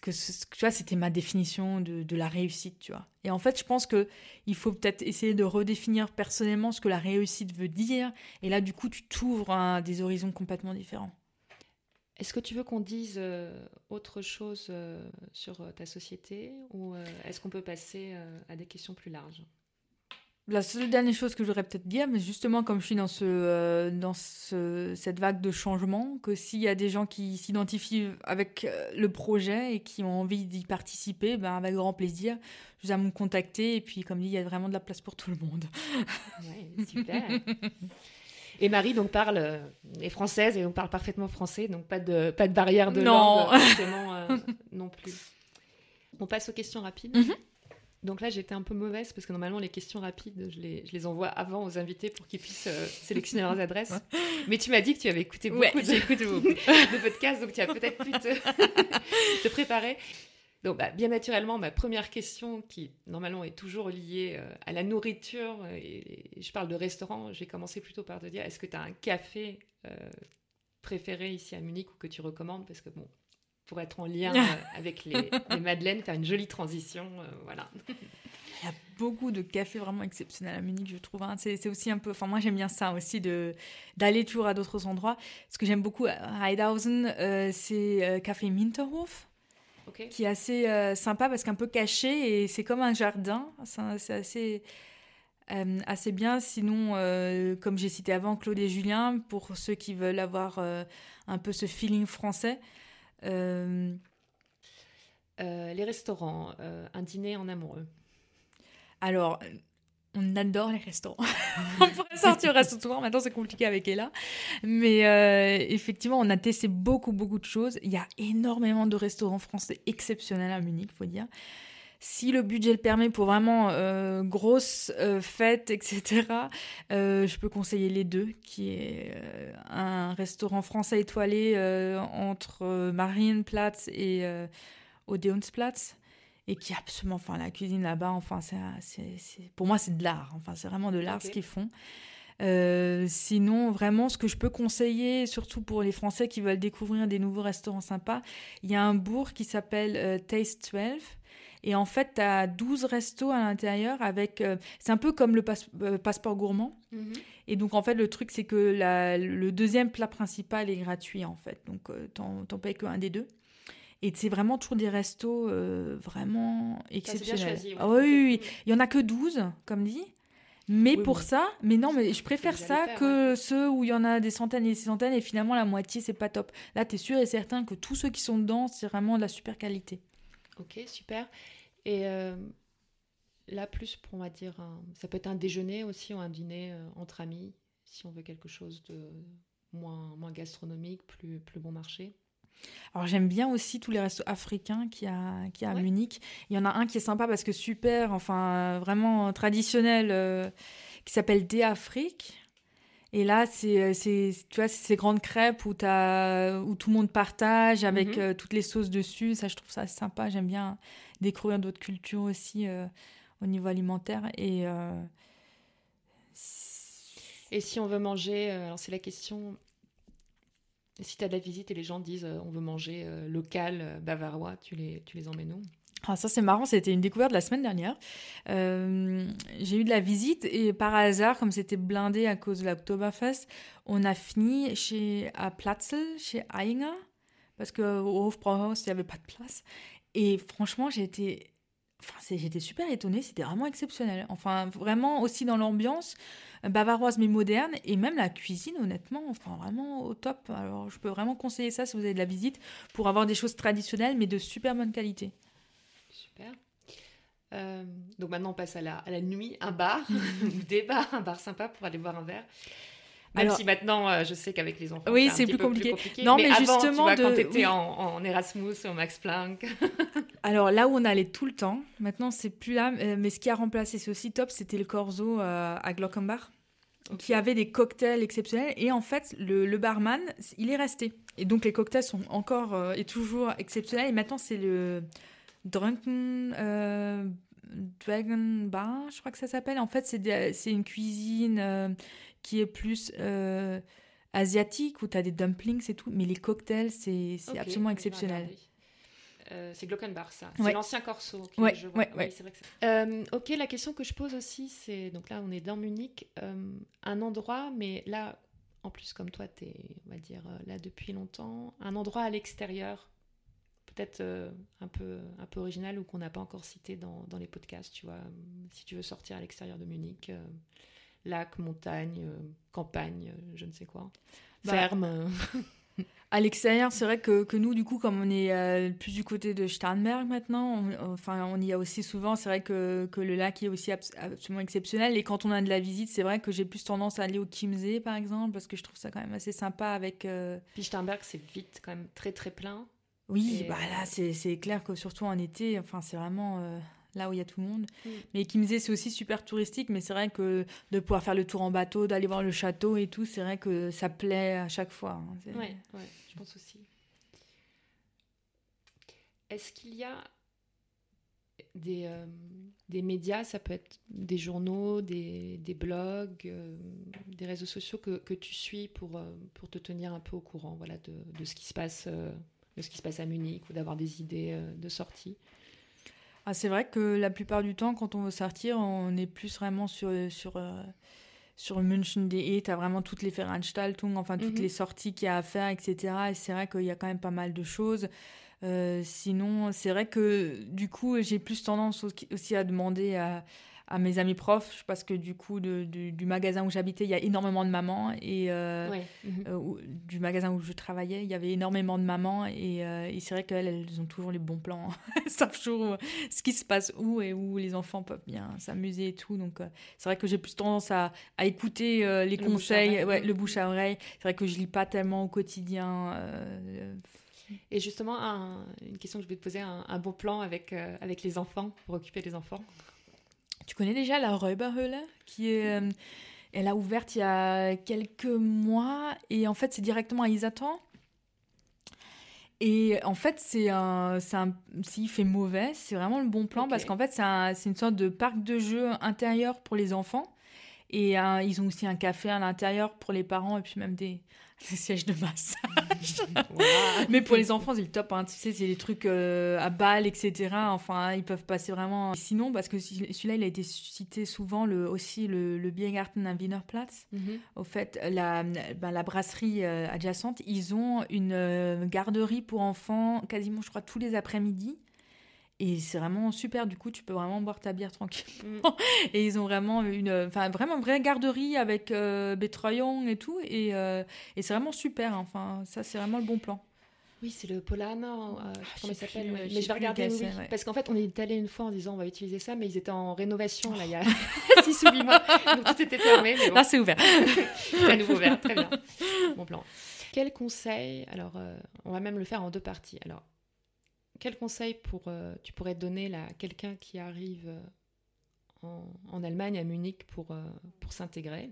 Que, tu vois, c'était ma définition de, de, la réussite, tu vois. Et en fait, je pense que il faut peut-être essayer de redéfinir personnellement ce que la réussite veut dire. Et là, du coup, tu t'ouvres à des horizons complètement différents. Est-ce que tu veux qu'on dise euh, autre chose euh, sur ta société ou est-ce qu'on peut passer à des questions plus larges? La seule dernière chose que j'aurais peut-être dire, mais justement comme je suis dans, ce, euh, dans ce, cette vague de changement, que s'il y a des gens qui s'identifient avec euh, le projet et qui ont envie d'y participer, ben avec grand plaisir, je vous à me contacter. Et puis comme dit, il y a vraiment de la place pour tout le monde. Ouais, super. Et Marie donc parle euh, est française et on parle parfaitement français, donc pas de pas de barrière de non. langue non plus. On passe aux questions rapides. Mhm. Donc là, j'étais un peu mauvaise parce que normalement, les questions rapides, je les, je les envoie avant aux invités pour qu'ils puissent euh, sélectionner leurs adresses. Mais tu m'as dit que tu avais écouté beaucoup, de, de, podcasts, donc tu as peut-être pu te, préparer. Donc, bah, bien naturellement, ma première question, qui normalement est toujours liée euh, à la nourriture, euh, et, je parle de restaurant, j'ai commencé plutôt par te dire est-ce que tu as un café préféré ici à Munich ou que tu recommandes? Parce que bon, pour être en lien euh, avec les, Madeleines, faire une jolie transition. Euh, voilà. Il y a beaucoup de cafés vraiment exceptionnels à Munich, je trouve. Hein. C'est aussi un peu. Enfin, moi, j'aime bien ça aussi, d'aller toujours à d'autres endroits. Ce que j'aime beaucoup à Heidhausen, euh, c'est Café Minterhof. qui est assez sympa parce qu'un peu caché et c'est comme un jardin. C'est assez, assez bien. Sinon, comme j'ai cité avant, Claude et Julien, pour ceux qui veulent avoir un peu ce feeling français, euh, euh, les restaurants, euh, un dîner en amoureux. Alors, on adore les restaurants. on pourrait sortir au restaurant. Maintenant, c'est compliqué avec Ella. Mais effectivement, on a testé beaucoup, beaucoup de choses. Il y a énormément de restaurants français exceptionnels à Munich, faut dire. Si le budget le permet pour vraiment euh, grosse euh, fête, etc., euh, je peux conseiller les deux, qui est un restaurant français étoilé entre Marienplatz et Odeonsplatz et qui est absolument, enfin la cuisine là-bas, enfin c'est, pour moi c'est de l'art, enfin c'est vraiment de l'art ce qu'ils font. sinon, vraiment, ce que je peux conseiller, surtout pour les Français qui veulent découvrir des nouveaux restaurants sympas, il y a un bourg qui s'appelle Taste 12 et en fait, tu as 12 restos à l'intérieur avec. Euh, c'est un peu comme le euh, passeport gourmand. Mhm. Et donc, en fait, le truc, c'est que le deuxième plat principal est gratuit, en fait. Donc, euh, t'en payes que un des deux. Et c'est vraiment toujours des restos vraiment exceptionnels. ah, oui, oui, oui. Il y en a que 12, comme dit. Mais pour ça, mais non, mais je préfère ça que ceux où il y en a des centaines et des centaines et finalement la moitié, c'est pas top. Là, tu es sûr et certain que tous ceux qui sont dedans, c'est vraiment de la super qualité. Ok, super. Et euh, là, plus pour, on va dire, ça peut être un déjeuner aussi ou un dîner euh, entre amis, si on veut quelque chose de moins, moins gastronomique, plus, plus bon marché. Alors j'aime bien aussi tous les restos africains qu'il y a, à Munich. Il y en a un qui est sympa parce que super, enfin vraiment traditionnel, euh, qui s'appelle D Afrique. Et là, c'est, tu vois, ces grandes crêpes où, as, où tout le monde partage avec mhm. toutes les sauces dessus. Ça, je trouve ça sympa. J'aime bien découvrir d'autres cultures aussi euh, au niveau alimentaire. Et, euh, et si on veut manger, euh, alors c'est la question, si tu as de la visite et les gens disent on veut manger local, bavarois, tu les, tu les emmènes où? Ah, ça c'est marrant, c'était une découverte la semaine dernière. j'ai eu de la visite et par hasard, comme c'était blindé à cause de l'Oktoberfest, on a fini chez, à Platzel, chez Ainger, parce qu'au Hofbrauhaus, il n'y avait pas de place. Et franchement, j'étais enfin, j'étais super étonnée, c'était vraiment exceptionnel. Enfin, vraiment aussi dans l'ambiance euh, bavaroise mais moderne et même la cuisine, honnêtement, enfin vraiment au top. Alors, je peux vraiment conseiller ça si vous avez de la visite pour avoir des choses traditionnelles mais de super bonne qualité. Super. Euh, donc maintenant, on passe à la, à la nuit, un bar, ou des bars, un bar sympa pour aller boire un verre. Même si maintenant, euh, je sais qu'avec les enfants, oui, c'est plus, compliqué. Non, mais, justement, tu vois, quand tu étais en, Erasmus, au Max Planck. Alors là où on allait tout le temps, maintenant c'est plus là, euh, mais ce qui a remplacé, c'est aussi top, c'était le Corso euh, à Glockenbach, qui avait des cocktails exceptionnels. Et en fait, le, barman, il est resté. Et donc les cocktails sont encore et toujours exceptionnels. Et maintenant, c'est le Drunken Dragon Bar, je crois que ça s'appelle. En fait, c'est une cuisine qui est plus euh, asiatique, où tu as des dumplings et tout, mais les cocktails, c'est absolument exceptionnel. Euh, c'est Glockenbach, ça. C'est l'ancien Corso. Ouais, je vois. Ouais, vrai que euh, ok, la question que je pose aussi, c'est donc là, on est dans Munich, un endroit, mais là, en plus, comme toi, tu es, on va dire, là depuis longtemps, un endroit à l'extérieur, peut-être un, peu, un peu original ou qu'on n'a pas encore cité dans, dans, les podcasts, tu vois, si tu veux sortir à l'extérieur de Munich lac, montagne, euh, campagne, euh, je ne sais quoi, bah, ferme. à l'extérieur, c'est vrai que, que, nous, du coup, comme on est euh, plus du côté de Starnberg maintenant, on, enfin, on y a aussi souvent, c'est vrai que, que, le lac est aussi absolument exceptionnel. Et quand on a de la visite, c'est vrai que j'ai plus tendance à aller au Chiemsee, par exemple, parce que je trouve ça quand même assez sympa avec... Puis Starnberg, c'est vite quand même très, très plein. Oui, bah là, c'est clair que surtout en été, enfin, c'est vraiment là où il y a tout le monde. Mm. Mais qui me disait c'est aussi super touristique, mais c'est vrai que de pouvoir faire le tour en bateau, d'aller voir le château et tout, c'est vrai que ça plaît à chaque fois. Hein. Oui, ouais, je pense aussi. Est-ce qu'il y a des, euh, des médias, ça peut être des journaux, des, des blogs, euh, des réseaux sociaux que, que tu suis pour, euh, pour te tenir un peu au courant voilà, de, de ce qui se passe de ce qui se passe à Munich ou d'avoir des idées de sortie ah, c'est vrai que la plupart du temps, quand on veut sortir, on est plus vraiment sur, sur, euh, sur München.de. Tu as vraiment toutes les Veranstaltungen, enfin toutes mhm. les sorties qu'il y a à faire, etc. Et c'est vrai qu'il y a quand même pas mal de choses. Euh, sinon, c'est vrai que du coup, j'ai plus tendance aussi à demander à, à mes amis profs parce que du coup du magasin où j'habitais il y a énormément de mamans et, euh, mhm. euh, du magasin où je travaillais il y avait énormément de mamans et, euh, c'est vrai qu'elles elles ont toujours les bons plans elles savent toujours ce qui se passe où et où les enfants peuvent bien s'amuser et tout. Donc c'est vrai que j'ai plus tendance à, à écouter les conseils ouais, le bouche à oreille. C'est vrai que je lis pas tellement au quotidien et justement, une question que je vais te poser, un, un bon plan avec, avec les enfants, pour occuper les enfants? Tu connais déjà la Räuberhöhle qui est, euh, Elle a ouverte il y a quelques mois et en fait c'est directement à Isatan. Et en fait, c'est un, un s'il fait mauvais, c'est vraiment le bon plan parce qu'en fait, c'est une sorte de parc de jeux intérieur pour les enfants. Et euh, ils ont aussi un café à l'intérieur pour les parents et puis même des, des sièges de massage. Mais pour les enfants, c'est le top. Hein. Tu sais, c'est des trucs euh, à balles, etc. Enfin, ils peuvent passer vraiment. Sinon, parce que celui-là, il a été cité souvent le, aussi le, le Biergarten à Wienerplatz. Mhm. Au fait, la, ben, la brasserie euh, adjacente, ils ont une garderie pour enfants quasiment, je crois, tous les après-midi. Et c'est vraiment super, du coup, tu peux vraiment boire ta bière tranquillement. Mm. et ils ont vraiment une, enfin, vraiment une vraie garderie avec euh, et tout. Et, euh, et c'est vraiment super. Hein. Enfin, ça, c'est vraiment le bon plan. Oui, c'est le Polana, euh, ah, comment il s'appelle Mais je vais regarder. Oui, Parce qu'en fait, on est allé une fois en disant on va utiliser ça, mais ils étaient en rénovation là, il y a 6 ou 8 mois. Donc tout était fermé. Mais Là, c'est ouvert. c'est à nouveau ouvert, très bien. Bon plan. Quel conseil Alors, euh, on va même le faire en deux parties. Alors, quel conseil pour, euh, tu pourrais donner à quelqu'un qui arrive euh, en, Allemagne, à Munich, pour, euh, pour s'intégrer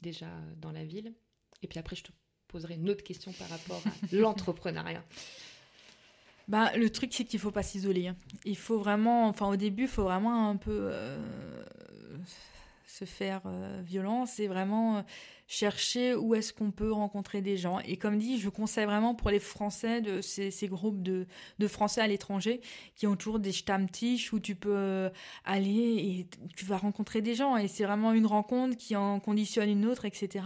déjà dans la ville? Et puis après, je te poserai une autre question par rapport à l'entrepreneuriat. Bah, le truc, c'est qu'il ne faut pas s'isoler. Hein. Il faut vraiment, enfin au début, il faut vraiment un peu se faire euh, violence et vraiment euh, chercher où est-ce qu'on peut rencontrer des gens. Et comme dit, je conseille vraiment pour les Français, de ces, groupes de, Français à l'étranger qui ont toujours des Stammtisch où tu peux euh, aller et tu vas rencontrer des gens. Et c'est vraiment une rencontre qui en conditionne une autre, etc.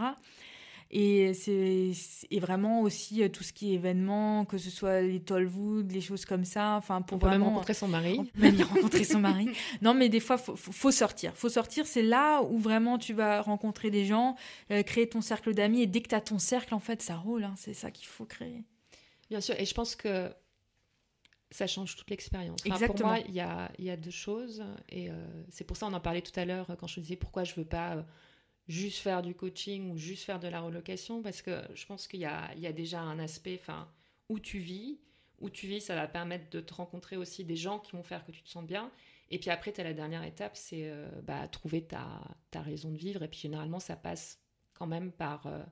Et c'est vraiment aussi euh, tout ce qui est événement, que ce soit les Tollwood, les choses comme ça. Enfin, pour On vraiment rencontrer son mari. Même rencontrer son mari. Non, mais des fois, faut, faut sortir. Faut sortir. C'est là où vraiment tu vas rencontrer des gens, euh, créer ton cercle d'amis. Et dès que tu as ton cercle, en fait, ça roule. Hein. C'est ça qu'il faut créer. Bien sûr. Et je pense que ça change toute l'expérience. Exactement. Pour moi, il y a, y a, deux choses. Et euh, c'est pour ça on en parlait tout à l'heure quand je disais pourquoi je veux pas juste faire du coaching ou juste faire de la relocation parce que je pense qu'il y a, déjà un aspect enfin, où tu vis. Où tu vis, ça va permettre de te rencontrer aussi des gens qui vont faire que tu te sens bien. Et puis après, tu as la dernière étape, c'est euh, bah, trouver ta, raison de vivre. Et puis généralement, ça passe quand même par euh,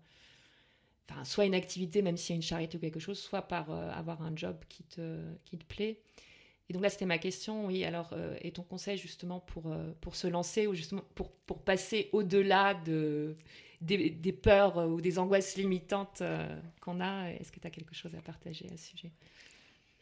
soit une activité, même s'il y a une charité ou quelque chose, soit par euh, avoir un job qui te plaît. Et donc là, c'était ma question, oui, alors, et ton conseil justement pour, pour se lancer ou justement pour, passer au-delà de, des, des, peurs ou des angoisses limitantes qu'on a, est-ce que tu as quelque chose à partager à ce sujet?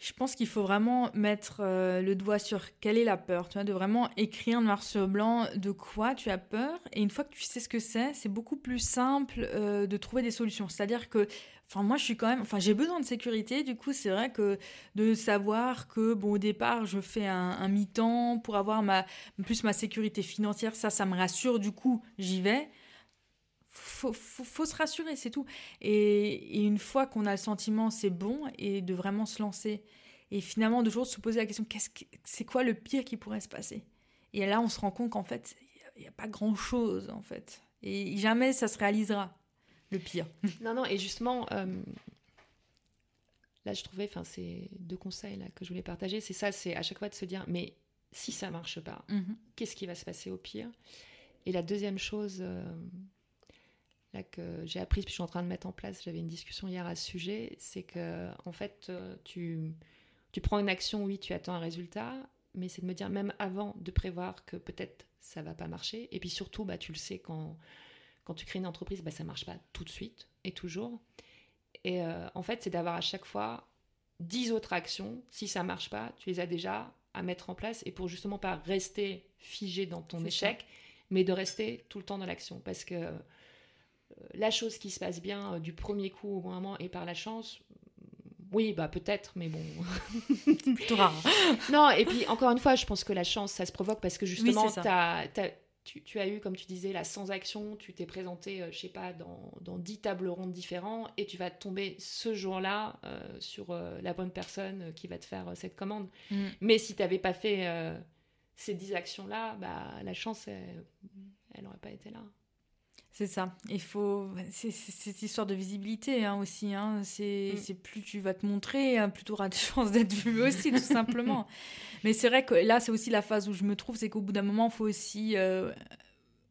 Je pense qu'il faut vraiment mettre euh, le doigt sur quelle est la peur, tu vois, de vraiment écrire noir sur blanc de quoi tu as peur. Et une fois que tu sais ce que c'est, c'est beaucoup plus simple euh, de trouver des solutions. C'est-à-dire que, enfin, moi, je suis quand même, enfin, j'ai besoin de sécurité. Du coup, c'est vrai que de savoir que, bon, au départ, je fais un, mi-temps pour avoir ma, plus ma sécurité financière, ça, ça me rassure. Du coup, j'y vais faut, faut, se rassurer, c'est tout. Et, une fois qu'on a le sentiment c'est bon, et de vraiment se lancer. Et finalement, de toujours se poser la question qu'est-ce c'est quoi le pire qui pourrait se passer? Et là, on se rend compte qu'en fait, il n'y a, pas grand-chose, en fait. Et jamais ça se réalisera, le pire. Non, non, et justement, euh, là, je trouvais, enfin, c'est deux conseils là, que je voulais partager. C'est ça, c'est à chaque fois de se dire mais si ça marche pas, mhm. qu'est-ce qui va se passer au pire? Et la deuxième chose. Euh, là, que j'ai appris, puis je suis en train de mettre en place, j'avais une discussion hier à ce sujet, c'est que en fait, euh, tu, tu prends une action, oui, tu attends un résultat, mais c'est de me dire, même avant de prévoir que peut-être ça va pas marcher, et puis surtout, bah, tu le sais, quand, quand tu crées une entreprise, bah, ça marche pas tout de suite et toujours. Et euh, en fait, c'est d'avoir à chaque fois 10 autres actions. Si ça marche pas, tu les as déjà à mettre en place, et pour justement pas rester figé dans ton échec, mais de rester tout le temps dans l'action. Parce que la chose qui se passe bien euh, du premier coup au moment et par la chance, oui, bah peut-être, mais bon. Plutôt rare. non, et puis encore une fois, je pense que la chance, ça se provoque parce que justement, tu, as eu, comme tu disais, la sans-action, tu t'es présenté, je euh, je sais pas, dans, dans 10 tables rondes différents et tu vas tomber ce jour-là euh, sur la bonne personne qui va te faire cette commande. Mm. Mais si tu n'avais pas fait ces 10 actions-là, bah, la chance, elle n'aurait pas été là. C'est ça. Il faut. C'est cette histoire de visibilité hein, aussi. Hein. Mm. C'est plus tu vas te montrer, hein, plus tu auras de chances d'être vu aussi, tout simplement. Mais c'est vrai que là, c'est aussi la phase où je me trouve, c'est qu'au bout d'un moment, il faut aussi euh,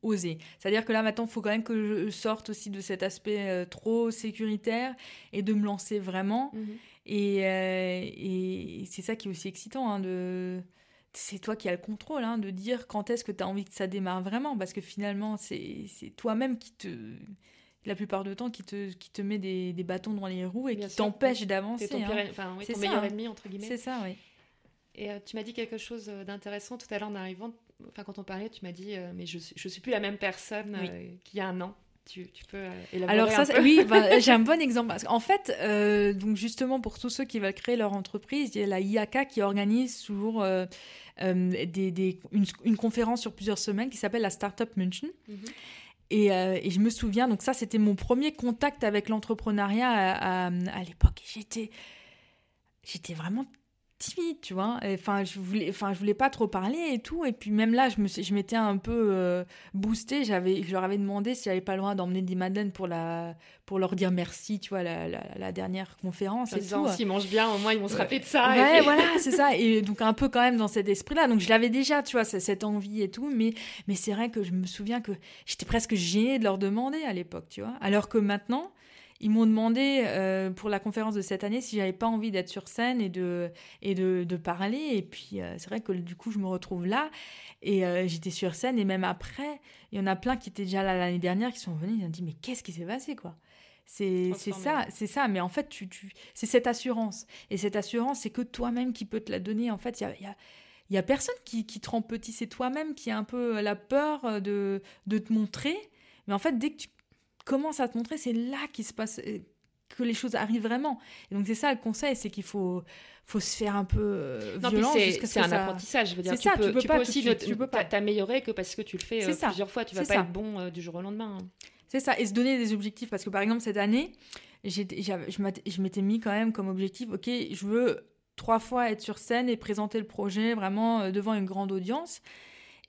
oser. C'est-à-dire que là, maintenant, il faut quand même que je sorte aussi de cet aspect euh, trop sécuritaire et de me lancer vraiment. Mm-hmm. Et, euh, et c'est ça qui est aussi excitant, de c'est toi qui as le contrôle hein, de dire quand est-ce que tu as envie que ça démarre vraiment, parce que finalement, c'est toi-même qui te, la plupart du temps, qui te, qui te met des, des bâtons dans les roues et qui t'empêche d'avancer. C'est ton, hein. enfin, oui, ton meilleur ennemi, entre guillemets. C'est ça, oui. Et euh, tu m'as dit quelque chose euh, d'intéressant tout à l'heure en arrivant, enfin quand on parlait, tu m'as dit, euh, mais je ne suis plus la même personne qu'il y a un an. Tu, tu, peux élaborer Alors ça, un peu. oui, bah, j'ai un bon exemple. Parce en fait, donc justement pour tous ceux qui veulent créer leur entreprise, il y a la IAK qui organise toujours euh, des, une, conférence sur plusieurs semaines qui s'appelle la Startup München. Mhm. Et, euh, et, je me souviens, donc ça, c'était mon premier contact avec l'entrepreneuriat à, à, à l'époque. J'étais, j'étais vraiment timide, tu vois. Enfin, je voulais, enfin, je voulais pas trop parler et tout. Et puis même là, je me, je m'étais un peu euh, boostée. J'avais, je leur avais demandé si j'avais pas droit d'emmener des madeleines pour la, pour leur dire merci, tu vois, la, la, dernière conférence. En et disant, s'ils mangent bien, au moins ils vont se rappeler de ça. Ouais, voilà, c'est ça. Et donc un peu quand même dans cet esprit-là. Donc je l'avais déjà, tu vois, cette envie et tout. Mais, mais c'est vrai que je me souviens que j'étais presque gênée de leur demander à l'époque, tu vois. Alors que maintenant ils m'ont demandé euh, pour la conférence de cette année si j'avais pas envie d'être sur scène et de, et de, de parler. Et puis, euh, c'est vrai que du coup, je me retrouve là. Et euh, j'étais sur scène. Et même après, il y en a plein qui étaient déjà là l'année dernière qui sont venus. Ils ont dit Mais qu'est-ce qui s'est passé, quoi? C'est ça, c'est ça. Mais en fait, tu, tu c'est cette assurance. Et cette assurance, c'est que toi-même qui peux te la donner. En fait, il y a, y a il y a personne qui, qui te rend petit, c'est toi-même qui a un peu la peur de, de te montrer. Mais en fait, dès que tu commence à te montrer, c'est là qu'il se passe euh, que les choses arrivent vraiment. Et donc c'est ça le conseil, c'est qu'il faut faut se faire un peu euh, violence c'est un apprentissage je veux dire tu, ça, peux, tu, peux, tu peux aussi tu peux pas t'améliorer que parce que tu le fais euh, plusieurs fois tu vas pas être bon du jour au lendemain hein. c'est ça et se donner des objectifs parce que par exemple cette année je m'étais mis quand même comme objectif ok je veux trois fois être sur scène et présenter le projet vraiment devant une grande audience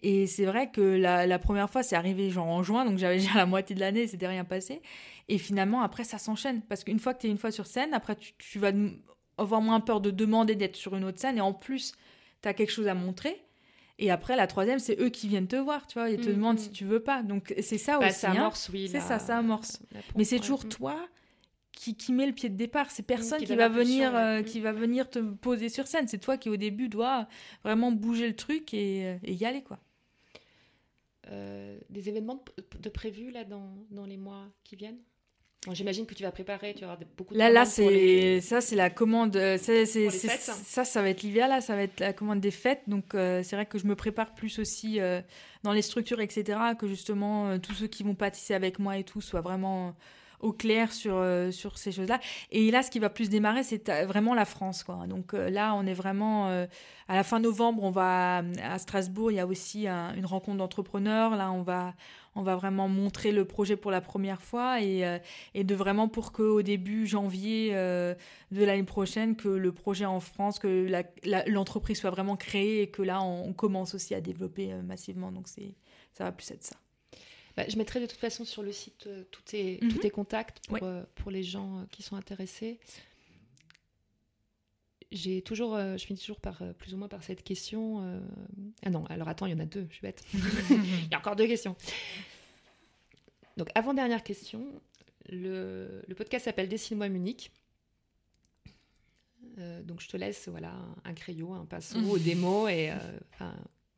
Et c'est vrai que la, première fois, c'est arrivé genre en juin, donc j'avais déjà la moitié de l'année, c'était rien passé. Et finalement, après, ça s'enchaîne. Parce qu'une fois que tu es une fois sur scène, après, tu, vas avoir moins peur de demander d'être sur une autre scène. Et en plus, tu as quelque chose à montrer. Et après, la troisième, c'est eux qui viennent te voir, tu vois, ils te mm, demandent mm. si tu veux pas. Donc, c'est ça bah, aussi. Ça hein. amorce, oui. C'est ça, ça amorce. Mais c'est toujours toi qui, qui met le pied de départ. C'est personne qui, va venir, euh, qui va venir te poser sur scène. C'est toi qui, au début, dois vraiment bouger le truc et, euh, et y aller, quoi. Euh, des événements de, prévus là dans, dans, les mois qui viennent? J'imagine que tu vas préparer, tu vas avoir beaucoup de Là, là, c'est ça, c'est la commande. C'est, ça, ça va être l'hiver là, ça va être la commande des fêtes. Donc, c'est vrai que je me prépare plus aussi dans les structures, etc. Que justement tous ceux qui vont pâtisser avec moi et tout soient vraiment au clair sur, euh, sur ces choses-là. Et là, ce qui va plus démarrer, c'est euh, vraiment la France. Quoi. Donc euh, là, on est vraiment... à la fin novembre, on va à Strasbourg, il y a aussi une rencontre d'entrepreneurs. Là, on va, on va vraiment montrer le projet pour la première fois et, de vraiment pour qu'au début janvier de l'année prochaine, que le projet en France, que l'entreprise soit vraiment créée et que là, on, on commence aussi à développer massivement. Donc ça va plus être ça. Bah, je mettrai de toute façon sur le site euh, tous, tes, mhm. tes, contacts pour, euh, pour les gens euh, qui sont intéressés. J'ai toujours, je finis toujours par plus ou moins par cette question. Ah non, alors attends, il y en a deux, je suis bête. il y a encore deux questions. Donc, avant-dernière question. Le, le podcast s'appelle Dessine-moi Munich. donc, je te laisse voilà, un crayon, un pinceau, des mots et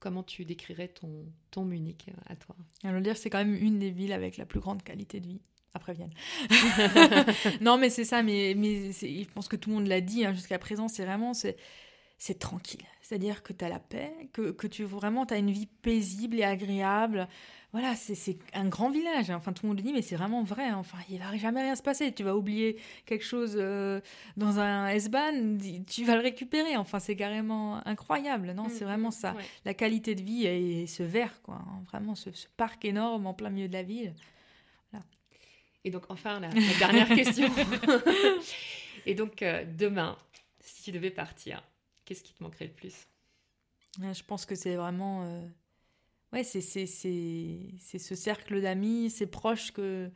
Comment tu décrirais ton, ton Munich à toi? Alors dire, c'est quand même une des villes avec la plus grande qualité de vie après Vienne. non, mais c'est ça, mais, mais je pense que tout le monde l'a dit hein, jusqu'à présent, c'est vraiment, c'est tranquille. C'est-à-dire que tu as la paix, que, que tu vraiment, as une vie paisible et agréable voilà, c'est un grand village. Hein. Enfin, tout le monde le dit, mais c'est vraiment vrai. Hein. Enfin, il va jamais rien se passer. Tu vas oublier quelque chose euh, dans un S-Bahn, tu vas le récupérer. Enfin, c'est carrément incroyable. Non, c'est vraiment mm, ça. La qualité de vie et ce vert, quoi. Hein. Vraiment, ce, parc énorme en plein milieu de la ville. Et donc, enfin, la, dernière question. et donc, euh, demain, si tu devais partir, qu'est-ce qui te manquerait le plus? Je pense que c'est vraiment. Euh, ouais, c'est ce cercle d'amis, ces proches que,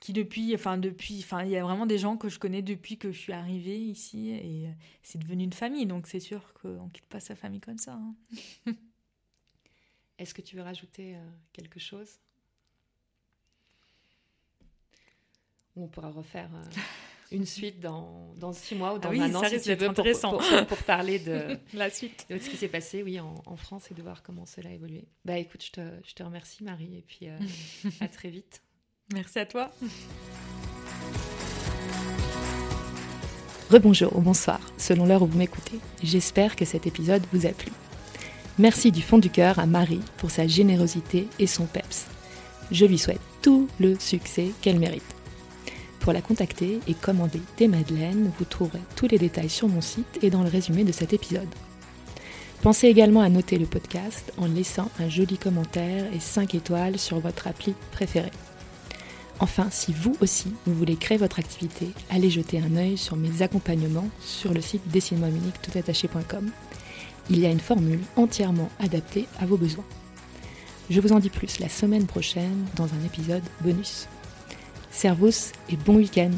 qui depuis, enfin depuis, enfin il y a vraiment des gens que je connais depuis que je suis arrivée ici et euh, c'est devenu une famille, donc c'est sûr qu'on quitte pas sa famille comme ça. Hein. Est-ce que tu veux rajouter euh, quelque chose? On pourra refaire une suite dans, dans six mois ou dans ah un an, si tu veux, pour, pour, parler de la suite. De ce qui s'est passé, oui, en, en, France et de voir comment cela a évolué. Bah écoute, je te, je te remercie Marie et puis euh, à très vite. Merci à toi. Rebonjour ou bonsoir, selon l'heure où vous m'écoutez. J'espère que cet épisode vous a plu. Merci du fond du cœur à Marie pour sa générosité et son peps. Je lui souhaite tout le succès qu'elle mérite. Pour la contacter et commander des madeleines, vous trouverez tous les détails sur mon site et dans le résumé de cet épisode. Pensez également à noter le podcast en laissant un joli commentaire et 5 étoiles sur votre appli préférée. Enfin, si vous aussi, vous voulez créer votre activité, allez jeter un œil sur mes accompagnements sur le site dessine-moi toutattaché.com. Il y a une formule entièrement adaptée à vos besoins. Je vous en dis plus la semaine prochaine dans un épisode bonus. Servus et bon week-end